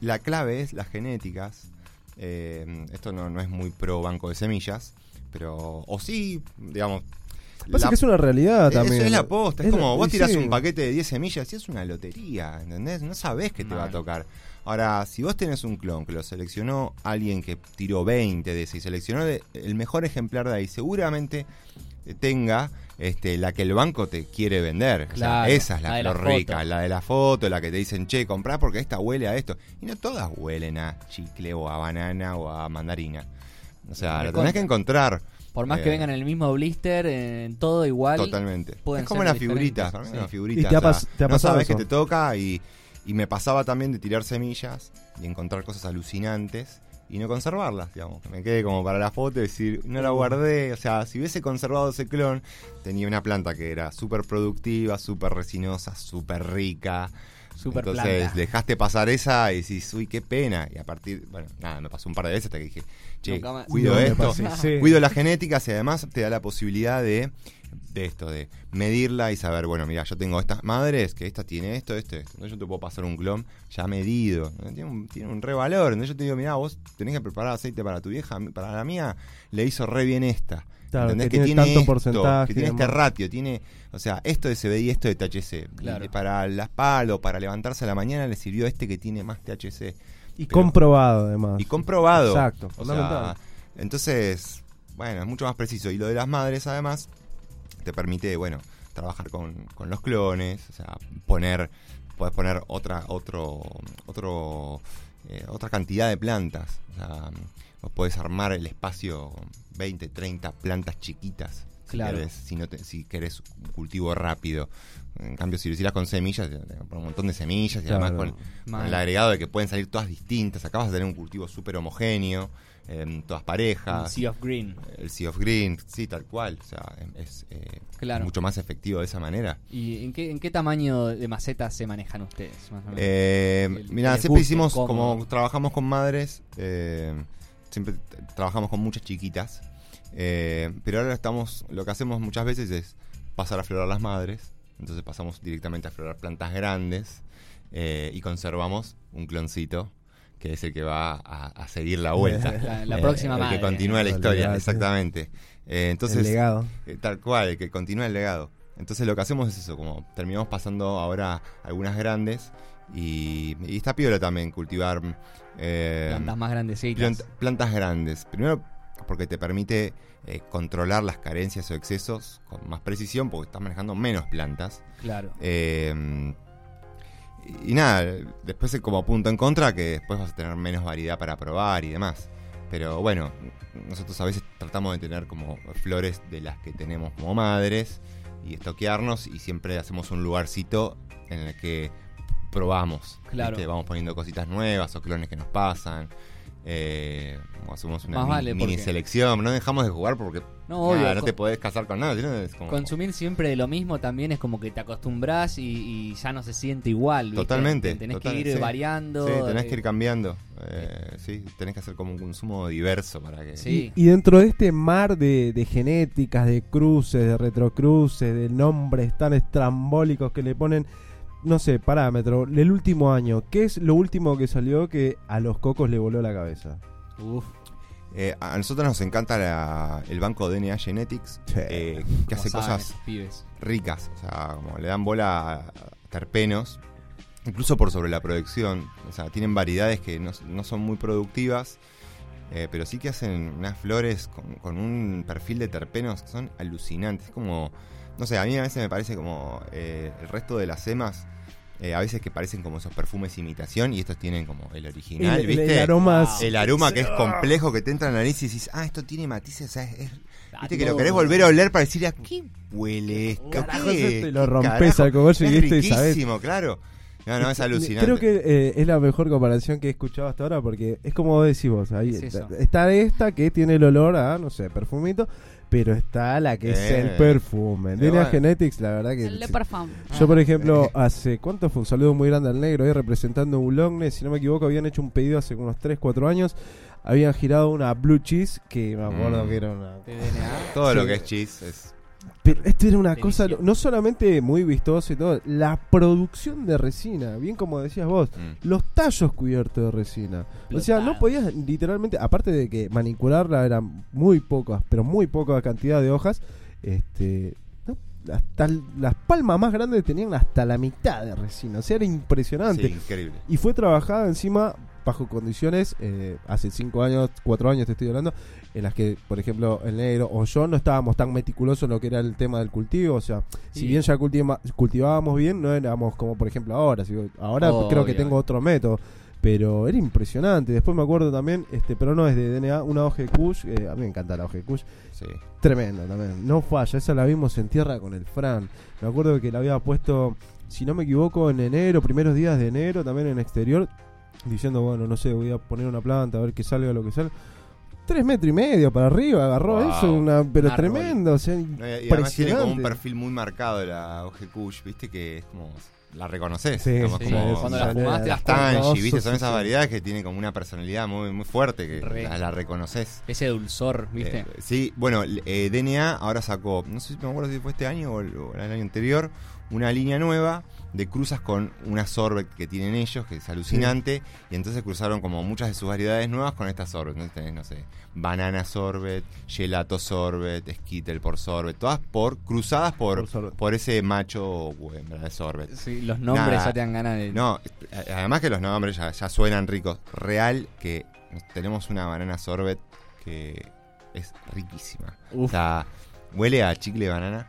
Speaker 3: la clave es las genéticas. Eh, esto no, no es muy pro banco de semillas, pero... O sí, digamos...
Speaker 4: Pasa
Speaker 3: la-
Speaker 4: que es una realidad también.
Speaker 3: es la posta, es,
Speaker 4: Es
Speaker 3: como
Speaker 4: la-
Speaker 3: vos tirás
Speaker 4: sí.
Speaker 3: un paquete de 10 semillas y es una lotería, ¿entendés? No sabés qué te va a tocar. Ahora, si vos tenés un clon que lo seleccionó alguien que tiró 20 de ese y seleccionó de- el mejor ejemplar de ahí, seguramente tenga este, la que el banco te quiere vender. O sea,
Speaker 2: Claro,
Speaker 3: esa es la,
Speaker 2: la
Speaker 3: rica, la de la foto, la que te dicen, che, comprá porque esta huele a esto. Y no todas huelen a chicle o a banana o a mandarina. O sea, lo
Speaker 2: Recontra.
Speaker 3: tenés que encontrar.
Speaker 2: Por más que
Speaker 3: Eh,
Speaker 2: vengan en el mismo blister, en todo igual.
Speaker 3: Totalmente.
Speaker 2: pueden
Speaker 3: es como
Speaker 2: ser
Speaker 3: una figurita,
Speaker 2: sí.
Speaker 3: una figurita.
Speaker 4: ¿Y te ha
Speaker 3: o sea,
Speaker 4: pas- te ha
Speaker 3: no
Speaker 4: pasado
Speaker 3: sabes que te toca y, y me pasaba también de tirar semillas y encontrar cosas alucinantes y no conservarlas, digamos. Que me quede como para la foto y decir, no la guardé. O sea, si hubiese conservado ese clon, tenía una planta que era súper productiva, súper resinosa, súper rica.
Speaker 2: Super
Speaker 3: Entonces
Speaker 2: planta.
Speaker 3: dejaste pasar esa y decís, uy, qué pena. Y a partir, bueno, nada, me pasó un par de veces hasta que dije, che,
Speaker 2: Nunca más.
Speaker 3: cuido
Speaker 4: No
Speaker 3: esto,
Speaker 4: sí.
Speaker 3: cuido las genéticas y además te da la posibilidad de, de esto, de medirla y saber, bueno, mira, yo tengo estas madres, que esta tiene esto, esto, esto. Entonces yo te puedo pasar un clon ya medido. ¿no? Tiene un, tiene un re valor. Entonces yo te digo, mira, vos tenés que preparar aceite para tu vieja, para la mía le hizo re bien esta.
Speaker 4: Claro,
Speaker 3: ¿Entendés?
Speaker 4: que tiene tanto
Speaker 3: esto,
Speaker 4: porcentaje
Speaker 3: que tiene este ratio, tiene, o sea, esto de CBD y esto de THC.
Speaker 2: Claro.
Speaker 3: Y para la espalda o para levantarse a la mañana le sirvió este que tiene más THC.
Speaker 4: Y
Speaker 3: Pero-
Speaker 4: comprobado, además.
Speaker 3: Y comprobado.
Speaker 4: Exacto,
Speaker 3: O
Speaker 4: fundamental.
Speaker 3: sea, entonces, bueno, es mucho más preciso. Y lo de las madres, además, te permite, bueno, trabajar con, con los clones, o sea, poner, puedes poner otra, otro, otro, eh, otra cantidad de plantas. O sea, podés armar el espacio con 20, 30 plantas chiquitas. Si
Speaker 2: Claro.
Speaker 3: querés, si, no te- si querés un cultivo rápido. En cambio, si lo hicieras con semillas, pones un montón de semillas y
Speaker 4: Claro.
Speaker 3: además con, el agregado de que pueden salir todas distintas. Acabas de tener un cultivo súper homogéneo, todas parejas.
Speaker 2: Sea of Green.
Speaker 3: El Sea of Green, sí, tal cual. O sea, em, es eh,
Speaker 2: Claro.
Speaker 3: mucho más efectivo de esa manera.
Speaker 2: ¿Y en qué, en qué tamaño de macetas se manejan ustedes? Más o menos?
Speaker 3: Eh,
Speaker 2: El-
Speaker 3: mira, siempre
Speaker 2: guste,
Speaker 3: hicimos, como trabajamos con madres, eh, siempre trabajamos con muchas chiquitas. Eh, pero ahora estamos, lo que hacemos muchas veces es pasar a florar las madres. Entonces pasamos directamente a florar plantas grandes eh, y conservamos un cloncito que es el que va a, a seguir la vuelta.
Speaker 2: La- la próxima
Speaker 3: el
Speaker 2: madre.
Speaker 3: que continúa la historia, exactamente. Eh, entonces,
Speaker 4: el legado.
Speaker 3: eh, tal cual, el que continúa el legado. Entonces lo que hacemos es eso, como terminamos pasando ahora algunas grandes y, y está piola también cultivar eh,
Speaker 2: Plantas más grandecitas.
Speaker 3: plant- plantas grandes. Primero porque te permite eh, controlar las carencias o excesos con más precisión porque estás manejando menos plantas.
Speaker 2: Claro.
Speaker 3: Eh, y, nada, después es como punto en contra que después vas a tener menos variedad para probar y demás. Pero bueno, nosotros a veces tratamos de tener como flores de las que tenemos como madres y estoquearnos y siempre hacemos un lugarcito en el que probamos.
Speaker 2: Claro.
Speaker 3: ¿viste? Vamos poniendo cositas nuevas o clones que nos pasan. Eh, o hacemos una
Speaker 2: Más
Speaker 3: mini,
Speaker 2: vale,
Speaker 3: mini
Speaker 2: porque-
Speaker 3: selección. No dejamos de jugar porque
Speaker 2: No,
Speaker 3: nada,
Speaker 2: obvio,
Speaker 3: no
Speaker 2: con-
Speaker 3: te podés casar con nada. sino es como-
Speaker 2: Consumir siempre de lo mismo también es como que te acostumbras y, y ya no se siente igual. ¿viste?
Speaker 3: Totalmente,
Speaker 2: Tenés
Speaker 3: total,
Speaker 2: que ir
Speaker 3: sí.
Speaker 2: variando.
Speaker 3: Sí, tenés
Speaker 2: eh,
Speaker 3: que ir cambiando. Eh, sí, tenés que hacer como un consumo diverso para que.
Speaker 2: Sí.
Speaker 4: Y, y dentro de este mar de, de genéticas, de cruces, de retrocruces, de nombres tan estrambólicos que le ponen, no sé, parámetro, el último año, ¿qué es lo último que salió que a los cocos le voló la cabeza?
Speaker 2: Uf,
Speaker 3: Eh, a nosotros nos encanta la- el banco DNA Genetics,
Speaker 4: Sí.
Speaker 3: eh, que hace
Speaker 2: saben
Speaker 3: cosas
Speaker 2: pibes.
Speaker 3: ricas. O sea, como le dan bola a terpenos, incluso por sobre la producción. O sea, tienen variedades que no, no son muy productivas. eh, pero sí que hacen unas flores con, con un perfil de terpenos que son alucinantes. Es como, no sé, a mí a veces me parece como eh, el resto de las semas, eh, a veces que parecen como esos perfumes imitación y estos tienen como el original,
Speaker 4: el,
Speaker 3: ¿viste?
Speaker 4: el aroma
Speaker 2: Wow.
Speaker 3: El aroma que es
Speaker 4: Ah.
Speaker 3: complejo, que te entra en la nariz y dices, ah, esto tiene matices, o sea, es- es-
Speaker 2: A
Speaker 3: viste que lo querés volver a oler para decir, ¿a qué huele?
Speaker 4: Carajo,
Speaker 3: ¿Qué?
Speaker 4: es esto? Y lo
Speaker 3: ¿Qué carajo?
Speaker 4: al cogollo y
Speaker 3: es
Speaker 4: esto y sabés.
Speaker 3: riquísimo, claro. No, no, es alucinante.
Speaker 4: Creo que eh, es la mejor comparación que he escuchado hasta ahora porque es como decís vos, ahí
Speaker 2: Es
Speaker 4: está, está esta que tiene el olor a, no sé, perfumito, pero está la que es
Speaker 3: Eh.
Speaker 4: el perfume.
Speaker 3: Eh,
Speaker 4: DNA
Speaker 3: bueno.
Speaker 4: Genetics, la verdad que...
Speaker 5: El de
Speaker 4: sí.
Speaker 5: Parfum.
Speaker 4: Yo, por
Speaker 3: Eh.
Speaker 4: ejemplo, hace cuánto fue un saludo muy grande al negro ahí representando Boulogne, si no me equivoco, habían hecho un pedido hace unos 3, 4 años, habían girado una Blue Cheese, que me acuerdo
Speaker 3: Mm.
Speaker 4: que era una...
Speaker 2: De DNA.
Speaker 3: Todo lo que es cheese es...
Speaker 4: Pero esto era una
Speaker 2: Delicioso.
Speaker 4: cosa, no solamente muy vistosa y todo, la producción de resina, bien como decías vos,
Speaker 3: mm.
Speaker 4: los tallos cubiertos de resina. O sea, no podías literalmente, aparte de que manipularla eran muy pocas, pero muy poca cantidad de hojas, este, no, hasta las palmas más grandes tenían hasta la mitad de resina. O sea, era impresionante.
Speaker 3: Sí, increíble.
Speaker 4: Y fue trabajada encima bajo condiciones, eh, hace 5 años, 4 años te estoy hablando, en las que, por ejemplo, el negro o yo no estábamos tan meticulosos en lo que era el tema del cultivo. O sea, si bien ya cultiva- cultivábamos bien, no éramos como, por ejemplo, ahora. Si- ahora
Speaker 2: Obvio.
Speaker 4: creo que tengo otro método. Pero era impresionante. Después me acuerdo también, este, pero no es de DNA, una hoja de Kush. eh, a mí me encanta la hoja de Kush.
Speaker 3: Sí.
Speaker 4: Tremenda también. No falla. Esa la vimos en tierra con el Fran. Me acuerdo que la había puesto, si no me equivoco, en enero, primeros días de enero, también en exterior. Diciendo, bueno, no sé, voy a poner una planta, a ver qué salga lo que salga. Tres metros y medio para arriba, agarró
Speaker 3: Wow.
Speaker 4: eso, una, pero
Speaker 2: Un
Speaker 4: tremendo. O sea,
Speaker 3: No, y- y además tiene como un perfil muy marcado de la OG Kush, viste que es como la reconoces,
Speaker 4: Sí,
Speaker 2: sí,
Speaker 3: como
Speaker 2: cuando la fumaste,
Speaker 3: las Tangy, viste, son esas variedades que tienen como una personalidad muy muy fuerte que
Speaker 2: Re.
Speaker 3: la, la reconoces.
Speaker 2: Ese dulzor, ¿viste?
Speaker 3: Eh, sí, bueno, eh, DNA ahora sacó, no sé si me acuerdo si fue este año o el, o el año anterior, una línea nueva de cruzas con una sorbet que tienen ellos, que es alucinante, y entonces cruzaron como muchas de sus variedades nuevas con esta sorbet. Entonces tenés, no sé, banana sorbet, gelato sorbet, skittle por sorbet, todas por cruzadas por,
Speaker 4: Por sorbet.
Speaker 3: por ese macho o hembra de sorbet.
Speaker 2: Sí, los nombres
Speaker 3: Nada.
Speaker 2: ya te dan ganas de.
Speaker 3: No, eh, además que los nombres ya, ya suenan ricos. Real que tenemos una banana sorbet que es riquísima. O
Speaker 2: Uf.
Speaker 3: sea, huele a chicle de banana,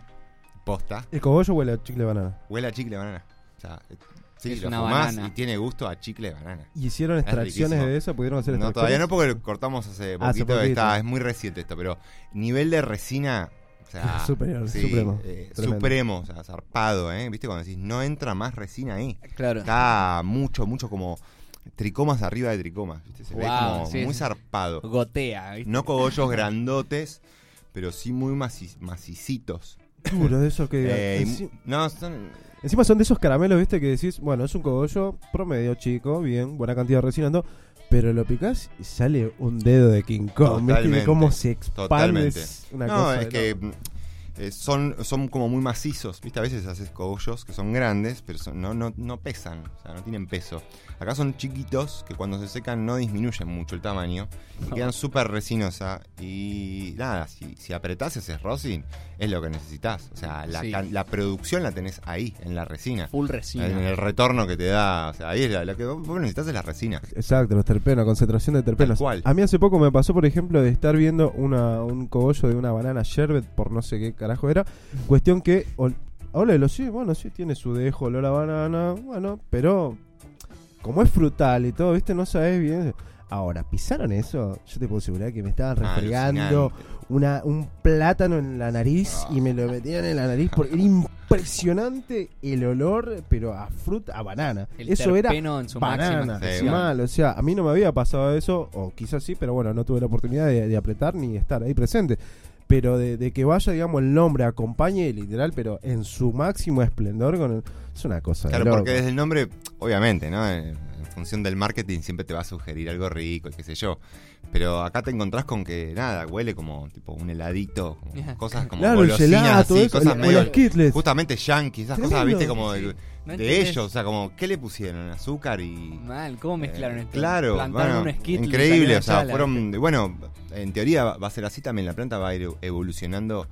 Speaker 3: posta.
Speaker 4: El cogollo huele a chicle de banana.
Speaker 3: Huele a chicle de banana. O sea, eh, sí,
Speaker 2: Es
Speaker 3: lo
Speaker 2: una
Speaker 3: fumás
Speaker 2: banana.
Speaker 3: y tiene gusto a chicle de banana.
Speaker 4: ¿Y hicieron
Speaker 3: Es
Speaker 4: extracciones de eso? ¿Pudieron hacer
Speaker 3: No, todavía no porque lo cortamos hace
Speaker 4: Ah, hace
Speaker 3: poquito,
Speaker 4: poquito.
Speaker 3: está, es muy reciente esto, pero nivel de resina, o sea,
Speaker 4: Superior,
Speaker 3: sí,
Speaker 4: supremo.
Speaker 3: eh, supremo, o sea, zarpado, ¿eh? ¿Viste? Cuando decís, no entra más resina ahí.
Speaker 2: Claro.
Speaker 3: Está mucho, mucho como tricomas arriba de tricomas, ¿viste? Se ve como
Speaker 2: sí,
Speaker 3: muy zarpado.
Speaker 2: Gotea, ¿viste?
Speaker 3: No cogollos grandotes, pero sí muy maci- macicitos.
Speaker 4: Duro de eso que...
Speaker 3: Eh, no, son...
Speaker 4: Encima son de esos caramelos, viste, que decís, bueno, es un cogollo promedio chico, bien, buena cantidad de resina, ando, pero lo picás y sale un dedo de King Kong, viste, cómo se expande. Es una
Speaker 3: no,
Speaker 4: cosa
Speaker 3: es que
Speaker 4: loco.
Speaker 3: Eh, son, son como muy macizos, ¿viste? A veces haces cogollos que son grandes, pero son- no, no, no pesan, o sea, no tienen peso. Acá son chiquitos que cuando se secan no disminuyen mucho el tamaño y quedan súper resinosa. Y nada, si, si apretás ese rosin, es lo que necesitas. O sea, la,
Speaker 2: Sí.
Speaker 3: can- la producción la tenés ahí, en la resina.
Speaker 2: Full resina.
Speaker 3: En el retorno que te da, o sea, ahí es la, lo que vos vos necesitas es la resina.
Speaker 4: Exacto, los terpenos, concentración de terpenos.
Speaker 3: Cual.
Speaker 4: A mí hace poco me pasó, por ejemplo, de estar viendo una, un cogollo de una banana sherbet, por no sé qué carajo era. Cuestión que, ol- olelo, sí, bueno, sí, tiene su dejo, olor a banana, bueno, pero como es frutal y todo, viste, no sabes bien. Ahora, pisaron eso, yo te puedo asegurar que me estaban
Speaker 3: Ah,
Speaker 4: refregando una, un plátano en la nariz y me lo metían en la nariz porque era impresionante el olor, pero a fruta, a banana.
Speaker 2: El
Speaker 4: eso era
Speaker 2: en su
Speaker 4: banana, mal, o sea, a mí no me había pasado eso, o quizás sí, pero bueno, no tuve la oportunidad de, de apretar ni estar ahí presente. Pero de, de que vaya, digamos, el nombre acompañe literal, pero en su máximo esplendor, con el- es una cosa
Speaker 3: Claro, porque desde el nombre, obviamente, ¿no? En, en función del marketing siempre te va a sugerir algo rico y qué sé yo. Pero acá te encontrás con que nada, huele como tipo un heladito, como cosas como
Speaker 4: Claro, el
Speaker 3: golosinas
Speaker 4: gelato,
Speaker 3: así,
Speaker 4: eso,
Speaker 3: cosas
Speaker 4: el-
Speaker 3: medio justamente yankee, esas cosas, viste, como de,
Speaker 2: No
Speaker 3: de
Speaker 2: entendés.
Speaker 3: ellos, o sea, como ¿qué le pusieron? Azúcar y
Speaker 2: Mal, ¿cómo mezclaron
Speaker 3: eh,
Speaker 2: esto?
Speaker 3: Claro,
Speaker 2: Plantaron
Speaker 3: bueno,
Speaker 2: un
Speaker 3: increíble, o sea,
Speaker 2: chala,
Speaker 3: fueron, bueno, en teoría va va a ser así también, la planta va a ir evolucionando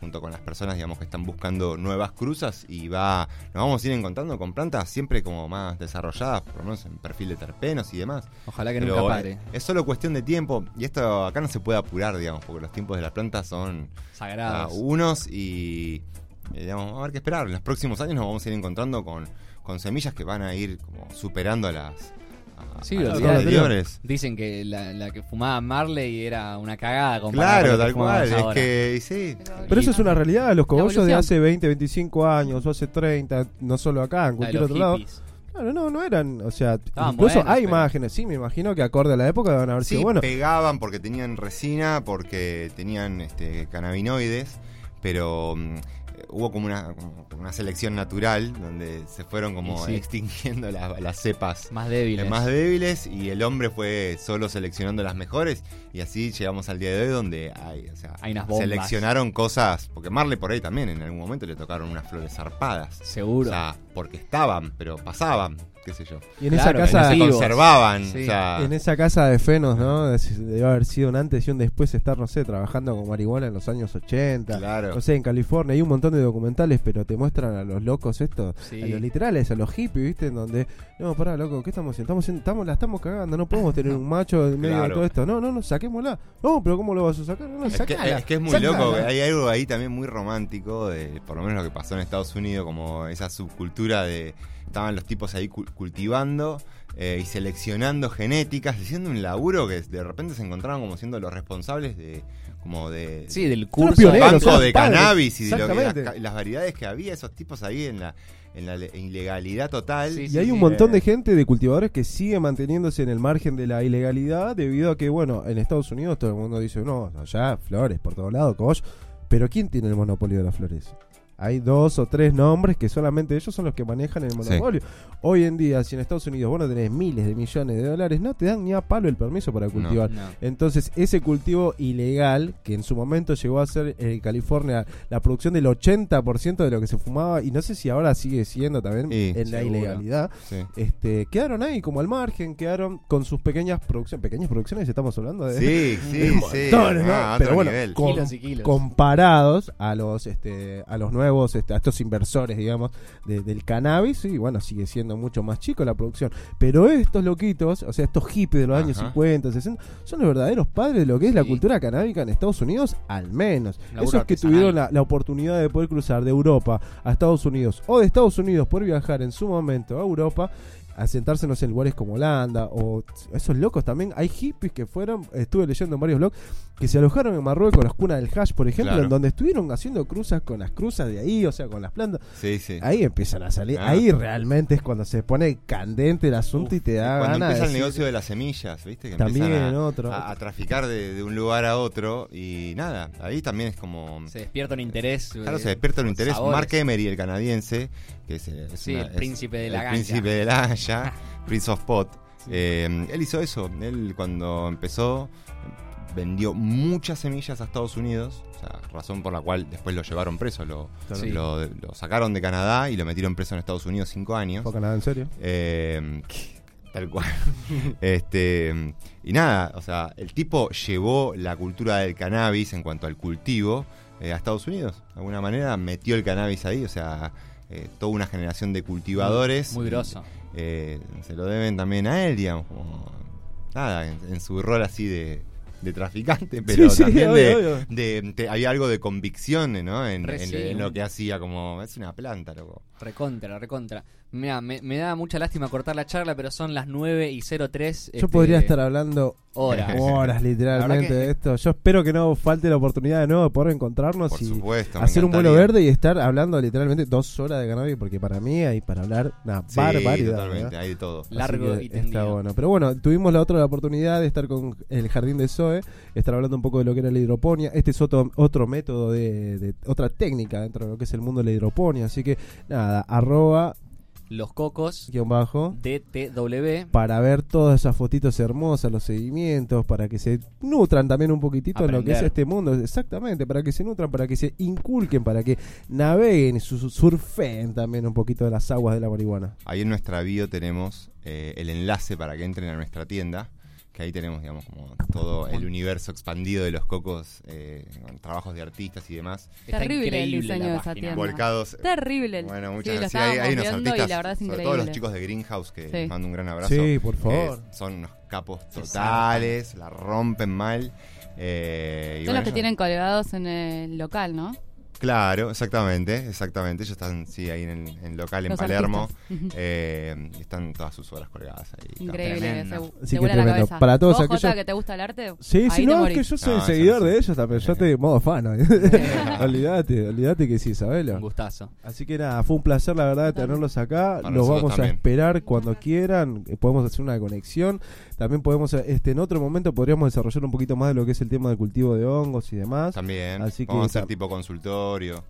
Speaker 3: junto con las personas, digamos, que están buscando nuevas cruzas y va, nos vamos a ir encontrando con plantas siempre como más desarrolladas, por lo menos en perfil de terpenos y demás.
Speaker 2: Ojalá que
Speaker 3: Pero,
Speaker 2: nunca pare.
Speaker 3: Es solo cuestión de tiempo y esto acá no se puede apurar, digamos, porque los tiempos de las plantas son ah,
Speaker 2: Sagrados.
Speaker 3: unos y eh, digamos, a ver qué esperar. En los próximos años nos vamos a ir encontrando con, con semillas que van a ir como superando las,
Speaker 2: Sí, olvidate.
Speaker 3: anteriores.
Speaker 2: Dicen que la, la que fumaba Marley era una cagada
Speaker 3: Claro,
Speaker 2: con la que
Speaker 3: tal cual. Es que sí.
Speaker 4: Pero eso es una realidad, los cogollos de hace 20, 25 años o hace 30, no solo acá, en cualquier
Speaker 2: los
Speaker 4: otro lado. Claro, no, no eran, o sea,
Speaker 2: Estaban
Speaker 4: incluso hay
Speaker 2: pero-
Speaker 4: imágenes, sí, me imagino que acorde a la época van a haber
Speaker 3: Sí,
Speaker 4: sido bueno.
Speaker 3: pegaban porque tenían resina, porque tenían este, cannabinoides, pero mm, hubo como una, como una selección natural donde se fueron como
Speaker 2: sí.
Speaker 3: extinguiendo la- las cepas
Speaker 2: Más
Speaker 3: eh,
Speaker 2: débiles.
Speaker 3: más débiles y el hombre fue solo seleccionando las mejores y así llegamos al día de hoy donde hay, o sea,
Speaker 2: Hay unas bombas.
Speaker 3: seleccionaron cosas, porque Marley por ahí también en algún momento le tocaron unas flores zarpadas.
Speaker 2: Seguro.
Speaker 3: O sea, porque estaban, pero pasaban, qué sé yo.
Speaker 4: Y en
Speaker 2: Claro,
Speaker 4: esa
Speaker 3: No
Speaker 4: casa,
Speaker 3: se conservaban,
Speaker 2: Sí.
Speaker 3: o sea,
Speaker 4: en esa casa de Fenos, ¿no? Debe haber sido un antes y un después estar, no sé, trabajando con marihuana en los años 80.
Speaker 3: claro.
Speaker 4: No sé, en California hay un montón de documentales, pero te muestran a los locos estos,
Speaker 2: Sí.
Speaker 4: a los literales, a los hippies, ¿viste? En donde, no, pará, loco, ¿qué estamos haciendo? Estamos, haciendo- estamos, la estamos cagando, no podemos tener un macho en medio de todo esto. No, no, no, saquémosla. No, pero ¿cómo lo vas a sacar? No, no,
Speaker 3: Es que, es que es muy
Speaker 4: sacala.
Speaker 3: loco, hay algo ahí también muy romántico, de por lo menos lo que pasó en Estados Unidos, como esa subcultura de... Estaban los tipos ahí cu- cultivando eh, y seleccionando genéticas, haciendo un laburo que de repente se encontraron como siendo los responsables de como de
Speaker 2: Sí, del curso.
Speaker 4: pioneros,
Speaker 3: banco de
Speaker 4: padres.
Speaker 3: cannabis y de lo que- las, las variedades que había, esos tipos ahí en la, en la le- ilegalidad total.
Speaker 2: Sí,
Speaker 4: Y hay un montón
Speaker 3: eh,
Speaker 4: de gente, de cultivadores, que sigue manteniéndose en el margen de la ilegalidad debido a que, bueno, en Estados Unidos todo el mundo dice, no, allá flores por todos lados, coach. Pero ¿quién tiene el monopolio de las flores? Hay dos o tres nombres que solamente ellos son los que manejan el monopolio. Hoy en día, si en Estados Unidos vos no tenés miles de millones de dólares, no te dan ni a palo el permiso para cultivar.
Speaker 2: No.
Speaker 4: Entonces, ese cultivo ilegal, que en su momento llegó a ser en California la producción del 80% de lo que se fumaba, y no sé si ahora sigue siendo también
Speaker 3: Sí,
Speaker 4: en la
Speaker 2: seguro.
Speaker 4: ilegalidad,
Speaker 3: sí.
Speaker 4: este, quedaron ahí como al margen, quedaron con sus pequeñas producciones. Pequeñas producciones, estamos hablando de.
Speaker 3: Sí, sí, sí.
Speaker 4: montones, ¿no?
Speaker 3: Ah,
Speaker 4: Pero bueno,
Speaker 3: nivel.
Speaker 4: con-
Speaker 2: Kilos y kilos.
Speaker 4: comparados a los este a los nuevos este, a estos inversores digamos de- del cannabis y bueno sigue siendo mucho más chico la producción pero estos loquitos o sea estos hippies de los años
Speaker 3: Ajá.
Speaker 4: 50 60 son los verdaderos padres de lo que es la cultura canábica en Estados Unidos al menos
Speaker 2: Laburo
Speaker 4: esos que
Speaker 2: artesanal.
Speaker 4: tuvieron la, la oportunidad de poder cruzar de Europa a Estados Unidos o de Estados Unidos por viajar en su momento a Europa a sentarse no sé, en lugares como Holanda o esos locos también hay hippies que fueron estuve leyendo en varios blogs que se alojaron en Marruecos las cunas del hash por ejemplo
Speaker 3: Claro.
Speaker 4: en donde estuvieron haciendo cruzas con las cruzas de ahí o sea con las plantas
Speaker 3: Sí, sí.
Speaker 4: ahí empiezan a salir
Speaker 3: Ah.
Speaker 4: ahí realmente es cuando se pone candente el asunto y te da
Speaker 3: Cuando
Speaker 4: ganas
Speaker 3: empieza el negocio de las semillas, ¿viste? Que
Speaker 4: También
Speaker 3: empiezan a,
Speaker 4: otro.
Speaker 3: a- a traficar de, de un lugar a otro y nada, ahí también es como...
Speaker 2: Se despierta un interés.
Speaker 3: Claro,
Speaker 2: eh,
Speaker 3: se despierta un interés.
Speaker 2: sabores.
Speaker 3: Mark Emery, el canadiense, que es, eh, es
Speaker 2: Sí, el
Speaker 3: es
Speaker 2: príncipe de la
Speaker 3: el
Speaker 2: ganja.
Speaker 3: príncipe de la ganja, Prince of Pot. eh, él hizo eso. Él cuando empezó vendió muchas semillas a Estados Unidos, o sea, razón por la cual después lo llevaron preso, lo,
Speaker 2: Sí.
Speaker 3: lo, lo sacaron de Canadá y lo metieron preso en Estados Unidos cinco años.
Speaker 4: Poca nada en serio
Speaker 3: Eh, tal cual. este y nada, o sea, el tipo llevó la cultura del cannabis en cuanto al cultivo eh, a Estados Unidos. De alguna manera metió el cannabis ahí, o sea, eh, toda una generación de cultivadores.
Speaker 2: Muy grosso.
Speaker 3: eh, se lo deben también a él, digamos, como nada, en, en su rol así de, de traficante, pero
Speaker 4: Sí,
Speaker 3: también de,
Speaker 4: obvio.
Speaker 3: de- te- había algo de convicción, ¿no? En, en lo que hacía, como es una planta, loco.
Speaker 2: Recontra, recontra. Mira, me, me da mucha lástima cortar la charla, pero son las 9 y 03.
Speaker 4: yo podría estar hablando
Speaker 2: horas.
Speaker 4: horas literalmente
Speaker 2: que-
Speaker 4: de esto yo espero que no falte la oportunidad de nuevo de poder encontrarnos
Speaker 3: Por
Speaker 4: y
Speaker 3: supuesto.
Speaker 4: hacer un vuelo verde y estar hablando literalmente dos horas de cannabis porque para mí hay para hablar una
Speaker 3: Sí,
Speaker 4: barbaridad
Speaker 3: totalmente,
Speaker 4: ¿verdad?
Speaker 3: hay de todo.
Speaker 4: Así
Speaker 2: Largo y
Speaker 4: está
Speaker 2: tendido.
Speaker 4: bueno. Pero bueno, tuvimos la otra oportunidad de estar con el jardín de Zoe, estar hablando un poco de lo que era la hidroponía. Este es otro, otro método de, de- otra técnica dentro de lo que es el mundo de la hidroponía. Así que nada, arroba
Speaker 2: Los cocos
Speaker 4: guion bajo
Speaker 2: DTW.
Speaker 4: para ver todas esas fotitos hermosas, los seguimientos, para que se nutran también un poquitito en lo que es este mundo. Exactamente, para que se nutran, para que se inculquen, para que naveguen y su- su- surfen también un poquito de las aguas de la marihuana.
Speaker 3: Ahí en nuestra bio tenemos eh, el enlace para que entren a nuestra tienda. Que ahí tenemos, digamos, como todo el universo expandido de los cocos, eh, con trabajos de artistas y demás.
Speaker 2: Está
Speaker 5: Terrible el
Speaker 2: increíble
Speaker 5: diseño
Speaker 2: la
Speaker 5: de esa tienda.
Speaker 3: Volcados.
Speaker 5: Terrible.
Speaker 3: Bueno,
Speaker 5: Sí,
Speaker 3: muchas
Speaker 5: lo
Speaker 3: gracias. hay, hay unos artistas, sobre
Speaker 5: increíble.
Speaker 3: todo los chicos de Greenhouse, que
Speaker 5: Sí.
Speaker 3: les mando un gran abrazo.
Speaker 4: Sí, por favor.
Speaker 3: son unos capos totales, la rompen mal. eh, y
Speaker 5: Son
Speaker 3: bueno,
Speaker 5: los que tienen colgados en el local, ¿no?
Speaker 3: Claro, exactamente, exactamente. Ellos están, sí, ahí en, en el local en
Speaker 5: Los
Speaker 3: Palermo. eh, están todas sus horas colgadas ahí.
Speaker 5: Increíble. Se,
Speaker 4: Sí, que
Speaker 5: vuela la cabeza.
Speaker 4: Para todos
Speaker 5: ¿Vos,
Speaker 4: aquellos-
Speaker 5: Jota, que te gusta el arte?
Speaker 4: Sí, sí, no, es que yo soy
Speaker 3: No,
Speaker 4: seguidor
Speaker 3: no
Speaker 4: de ellos también. Yo estoy en modo fan. olvídate, olvídate que sí, sabelo.
Speaker 2: Un gustazo.
Speaker 4: Así que nada, fue un placer la verdad de tenerlos acá.
Speaker 3: Para
Speaker 4: Los vamos a esperar cuando quieran. eh, Podemos hacer una conexión. También podemos, eh, este, en otro momento podríamos desarrollar un poquito más de lo que es el tema del cultivo de hongos y demás.
Speaker 3: También.
Speaker 4: Así que
Speaker 3: Vamos a
Speaker 4: ta-
Speaker 3: tipo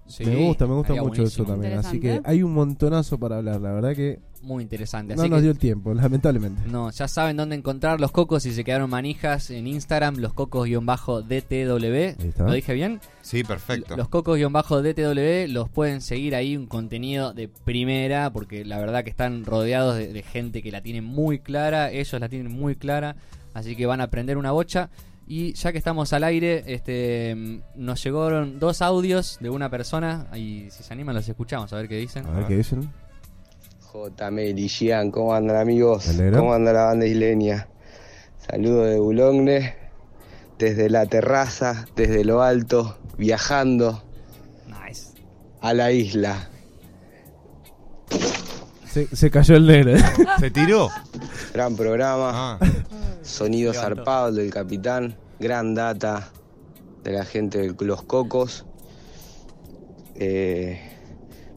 Speaker 2: Sí,
Speaker 4: me gusta, me gusta mucho eso también. Así que hay un montonazo para hablar. La verdad que
Speaker 2: Muy interesante.
Speaker 4: no
Speaker 2: Así
Speaker 4: nos
Speaker 2: que
Speaker 4: dio el tiempo, lamentablemente.
Speaker 2: No, ya saben dónde encontrar los cocos si se quedaron manijas en Instagram, los cocos-DTW. ¿Lo dije bien?
Speaker 3: Sí, perfecto.
Speaker 2: Los cocos-DTW los pueden seguir ahí, un contenido de primera, porque la verdad que están rodeados de, de gente que la tiene muy clara, ellos la tienen muy clara, así que van a aprender una bocha. Y ya que estamos al aire, este nos llegaron dos audios de una persona, y si se animan los escuchamos, a ver qué dicen.
Speaker 4: A ver qué dicen.
Speaker 6: J. Meli, Gian, ¿cómo andan amigos? ¿Cómo anda la banda isleña? Saludo de Bulogne, desde la terraza, desde lo alto, viajando
Speaker 2: Nice.
Speaker 6: a la isla.
Speaker 4: Se, se cayó el negro.
Speaker 3: ¿Se tiró?
Speaker 6: Gran programa.
Speaker 3: Ah,
Speaker 6: Sonido
Speaker 2: Levantó.
Speaker 6: zarpado del capitán. Gran data de la gente de los cocos. Eh,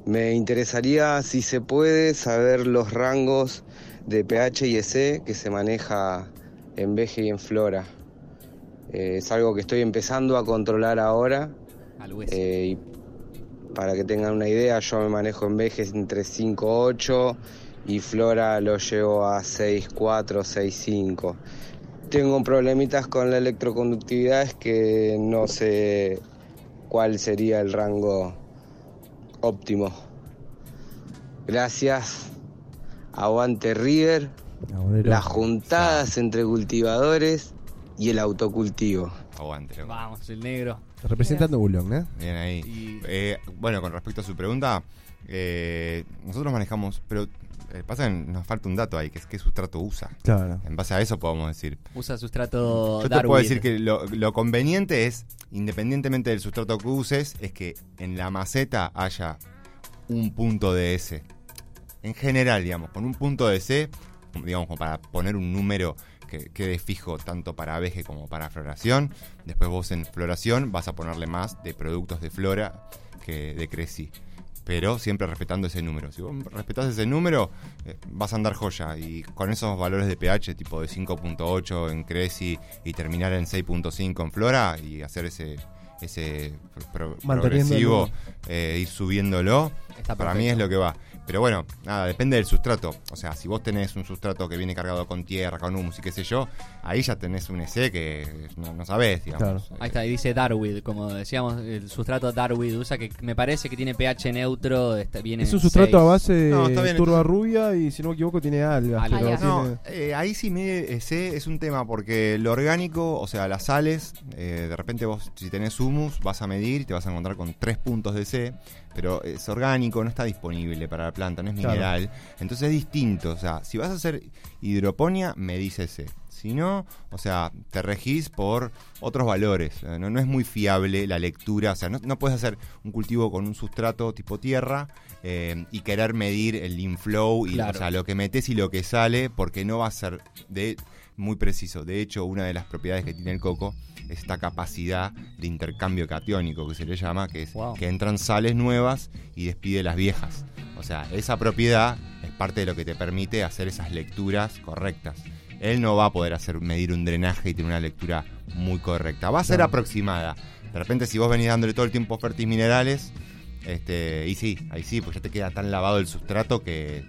Speaker 6: me interesaría, si se puede, saber los rangos de pH y EC que se maneja en Veje y en Flora. Eh, es algo que estoy empezando a controlar ahora.
Speaker 2: Al hueso.
Speaker 6: Eh, y para que tengan una idea, yo me manejo en Vejes entre 5.8 y Flora lo llevo a 6.4, 6.5. Tengo problemitas con la electroconductividad, es que no sé cuál sería el rango óptimo. Gracias. Aguante River. Las juntadas entre cultivadores y el autocultivo.
Speaker 3: Aguante, loco.
Speaker 2: Vamos, el negro.
Speaker 4: Representando Bulón, ¿eh?
Speaker 3: Bien ahí.
Speaker 2: Y-
Speaker 3: Eh, bueno, con respecto a su pregunta, eh, nosotros manejamos, pero eh, pasa que nos falta un dato ahí, que es qué sustrato usa.
Speaker 4: Claro.
Speaker 3: En base a eso podemos decir.
Speaker 2: Usa sustrato
Speaker 3: Yo te
Speaker 2: Darwin.
Speaker 3: puedo decir que lo, lo conveniente es, independientemente del sustrato que uses, es que en la maceta haya un punto de S. En general, digamos, con un punto de C, como- digamos, como para poner un número que quede fijo tanto para veje como para floración. Después vos en floración vas a ponerle más de productos de flora que de creci. Pero siempre respetando ese número. Si vos respetás ese número, eh, vas a andar joya. Y con esos valores de pH, tipo de 5.8 en Creci y terminar en 6.5 en Flora, y hacer ese, ese pro- progresivo, eh, ir subiéndolo,
Speaker 2: Está
Speaker 3: para mí es lo que va. Pero bueno, nada, depende del sustrato. O sea, si vos tenés un sustrato que viene cargado con tierra, con humus y qué sé yo, ahí ya tenés un EC que no, no sabés, digamos.
Speaker 4: Claro.
Speaker 2: Ahí está, y dice Darwin, como decíamos, el sustrato Darwin usa que me parece que tiene pH neutro, está, viene
Speaker 4: Es un sustrato a base de
Speaker 3: No,
Speaker 4: turba
Speaker 3: entonces-
Speaker 4: rubia y si no me equivoco tiene algas.
Speaker 2: Algas.
Speaker 4: pero
Speaker 5: Algas.
Speaker 3: No,
Speaker 4: tiene-
Speaker 3: eh, ahí sí mide ese es un tema porque lo orgánico, o sea, las sales, eh, de repente vos si tenés humus vas a medir y te vas a encontrar con tres puntos de C, pero es orgánico, no está disponible para la planta, no es
Speaker 4: Claro.
Speaker 3: mineral, entonces es distinto, o sea, si vas a hacer hidroponía, medís ese. Si no, o sea, te regís por otros valores. Eh, No, no es muy fiable la lectura. O sea, no, no puedes hacer un cultivo con un sustrato tipo tierra eh, y querer medir el inflow y
Speaker 2: Claro.
Speaker 3: o sea, lo que metes y lo que sale, porque no va a ser de muy preciso. De hecho, una de las propiedades que tiene el coco es esta capacidad de intercambio catiónico que se le llama, que es
Speaker 2: Wow.
Speaker 3: que entran sales nuevas y despide las viejas. O sea, esa propiedad es parte de lo que te permite hacer esas lecturas correctas. Él no va a poder hacer medir un drenaje y tener una lectura muy correcta. Va a ser aproximada. De repente, si vos venís dándole todo el tiempo fértiles minerales, este, y sí, ahí sí, pues ya te queda tan lavado el sustrato que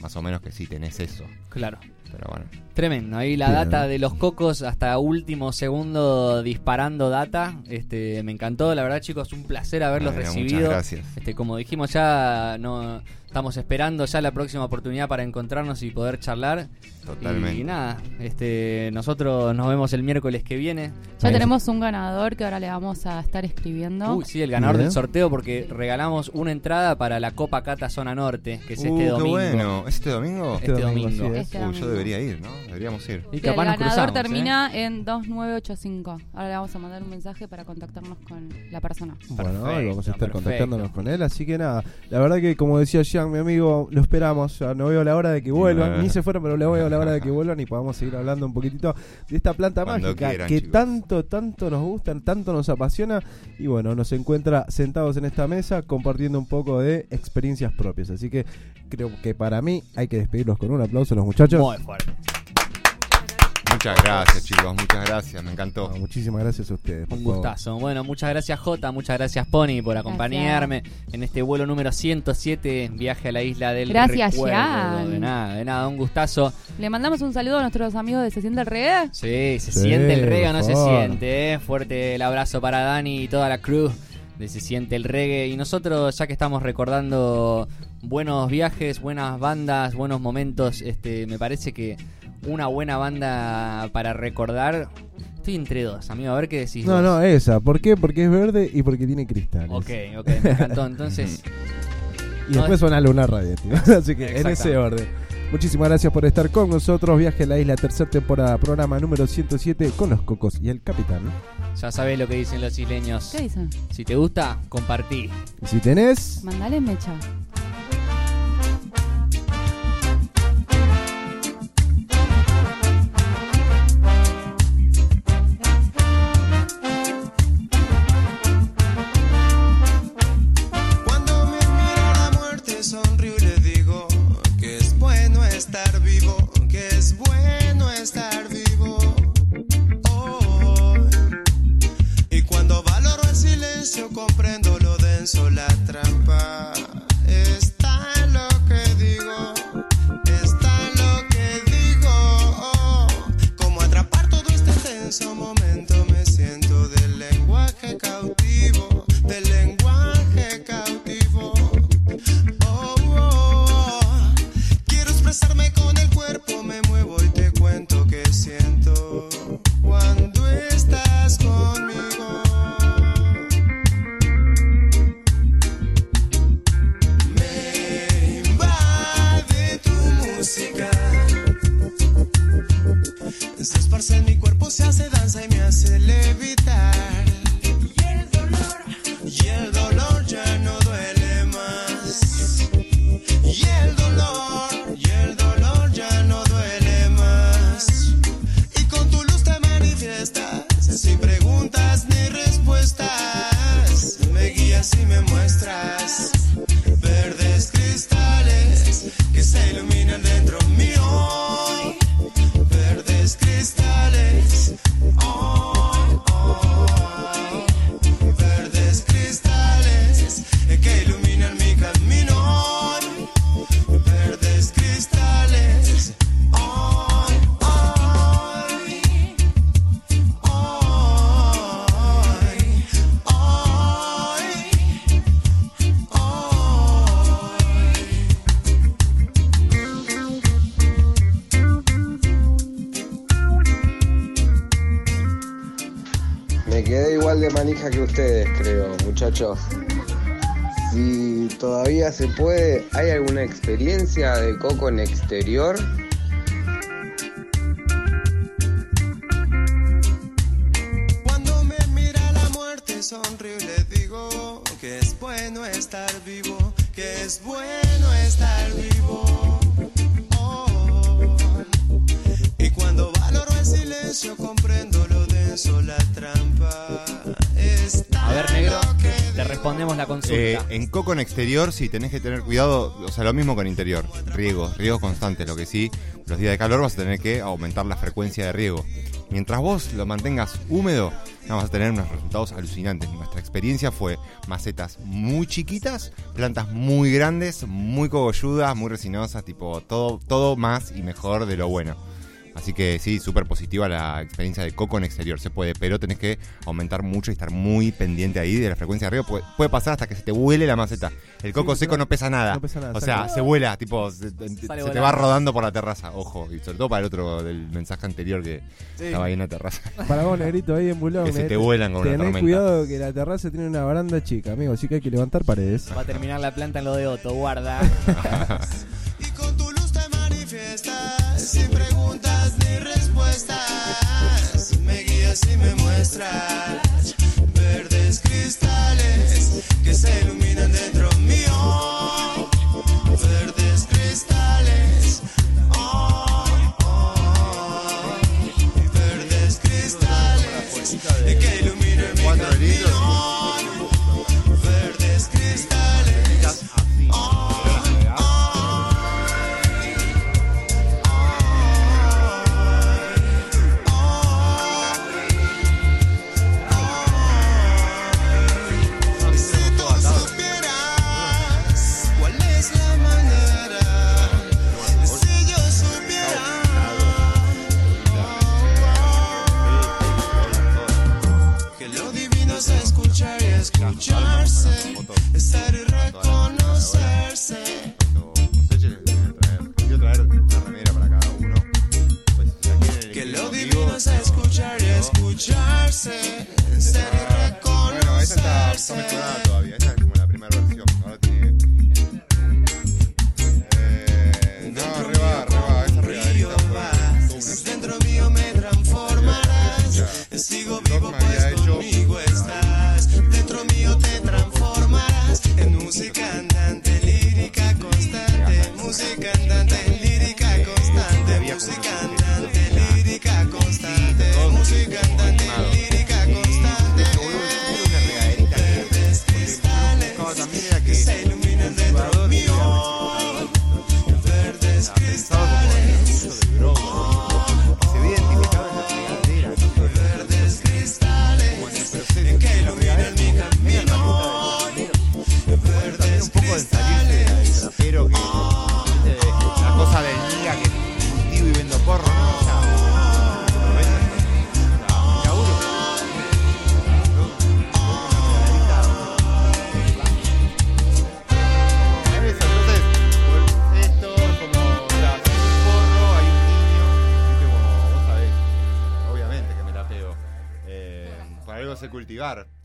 Speaker 3: más o menos que sí tenés eso.
Speaker 2: Claro.
Speaker 3: Pero bueno.
Speaker 2: Tremendo, ahí la data de los cocos hasta último segundo disparando data. Este, me encantó, la verdad chicos, un placer haberlos
Speaker 3: Bueno,
Speaker 2: recibido.
Speaker 3: Muchas gracias.
Speaker 2: Este, como dijimos ya, no estamos esperando ya la próxima oportunidad para encontrarnos y poder charlar.
Speaker 3: Totalmente.
Speaker 2: Y nada, este, nosotros nos vemos el miércoles que viene.
Speaker 5: Ya tenemos un ganador que ahora le vamos a estar escribiendo.
Speaker 2: Uy, sí, el ganador
Speaker 4: Bien.
Speaker 2: del sorteo porque regalamos una entrada para la Copa Cata Zona Norte, que es
Speaker 3: Uh,
Speaker 2: este
Speaker 3: qué
Speaker 2: domingo.
Speaker 3: bueno. ¿Es este domingo?
Speaker 2: Este domingo.
Speaker 4: así es.
Speaker 5: Este
Speaker 3: Uy,
Speaker 5: domingo.
Speaker 3: yo debería ir, ¿no? Deberíamos ir.
Speaker 2: Y
Speaker 5: el
Speaker 2: nos
Speaker 5: ganador
Speaker 2: cruzamos, ¿eh?
Speaker 5: termina en 2985. Ahora le vamos a mandar un mensaje para contactarnos con la persona.
Speaker 4: Bueno,
Speaker 2: Perfecto,
Speaker 4: vamos a estar
Speaker 2: perfecto.
Speaker 4: contactándonos con él, así que nada, la verdad que como decía Mi amigo, lo esperamos, ya no veo la hora de que vuelvan, ni se fueron, pero le veo la hora de que vuelvan y podamos seguir hablando un poquitito de esta planta
Speaker 3: Cuando
Speaker 4: mágica
Speaker 3: quieran,
Speaker 4: que
Speaker 3: chicos.
Speaker 4: tanto, tanto nos gusta, tanto nos apasiona y bueno, nos encuentra sentados en esta mesa compartiendo un poco de experiencias propias, así que creo que para mí hay que despedirlos con un aplauso a los muchachos.
Speaker 2: Muy fuerte.
Speaker 3: Muchas gracias, chicos. Muchas gracias. Me encantó.
Speaker 4: No, muchísimas gracias a ustedes.
Speaker 2: Un
Speaker 4: favor.
Speaker 2: gustazo. Bueno, muchas gracias Jota, muchas gracias Pony por acompañarme en este vuelo número 107, viaje a la isla del
Speaker 5: Gracias,
Speaker 2: recuerdo.
Speaker 5: Jan.
Speaker 2: De nada, de nada, un gustazo.
Speaker 5: Le mandamos un saludo a nuestros amigos de Se Siente el Reggae.
Speaker 2: Sí, se
Speaker 4: Sí,
Speaker 2: siente el reggae o no se siente. ¿eh? Fuerte el abrazo para Dani y toda la crew de Se siente el reggae. Y nosotros, ya que estamos recordando buenos viajes, buenas bandas, buenos momentos, este, me parece que una buena banda para recordar. Estoy entre dos, amigo, a ver qué decís.
Speaker 4: No,
Speaker 2: vos.
Speaker 4: no, esa. ¿Por qué? Porque es verde y porque tiene cristales.
Speaker 2: Ok, ok, me encantó. Entonces,
Speaker 4: Y
Speaker 2: No,
Speaker 4: después
Speaker 2: es-
Speaker 4: suena Luna Radio, tío. Así que en ese orden. Muchísimas gracias por estar con nosotros. Viaje a la isla, tercera temporada, programa número 107 con los cocos y el capitán.
Speaker 2: ya sabés lo que dicen los isleños.
Speaker 5: ¿Qué dicen?
Speaker 2: Si te gusta, compartí.
Speaker 4: Y si tenés.
Speaker 5: Mandale mecha.
Speaker 6: comprendo lo denso, la trampa. Si todavía se puede, ¿hay alguna experiencia de coco en exterior?
Speaker 7: Cuando me mira la muerte sonrío y le digo que es bueno estar vivo, que es bueno estar vivo. Oh. Y cuando valoro el silencio comprendo lo denso, la trampa.
Speaker 2: A ver, negro, te respondemos la consulta.
Speaker 3: Eh, en coco en exterior sí tenés que tener cuidado, o sea, lo mismo con interior, riego, riego constante, lo que sí, los días de calor vas a tener que aumentar la frecuencia de riego. Mientras vos lo mantengas húmedo, vamos a tener unos resultados alucinantes. Nuestra experiencia fue macetas muy chiquitas, plantas muy grandes, muy cogolludas, muy resinosas, tipo todo, todo más y mejor de lo bueno. Así que sí, súper positiva la experiencia de coco en exterior. Se puede, pero tenés que aumentar mucho y estar muy pendiente ahí de la frecuencia de riego. Puede, puede pasar hasta que se te huele la maceta. El coco
Speaker 4: Sí,
Speaker 3: seco
Speaker 4: no-
Speaker 3: pesa nada.
Speaker 4: no pesa nada,
Speaker 3: o sea, se vuela, tipo, se, se te va rodando por la terraza. Ojo, y sobre todo para el otro del mensaje anterior que estaba ahí en la terraza.
Speaker 4: Para vos, negrito, ahí en Bulón.
Speaker 3: Que se te
Speaker 4: negrito.
Speaker 3: vuelan con una
Speaker 4: Tenés
Speaker 3: tormenta.
Speaker 4: cuidado que la terraza tiene una baranda chica, amigo, así que hay que levantar paredes.
Speaker 2: Va a terminar la planta en lo de Otto, guarda.
Speaker 7: Y con tu luz te manifiestas, sin preguntas ni respuestas. Me guías y me muestras verdes cristales que se iluminan dentro mío. Verdes cristales. Oh. Verdes cristales que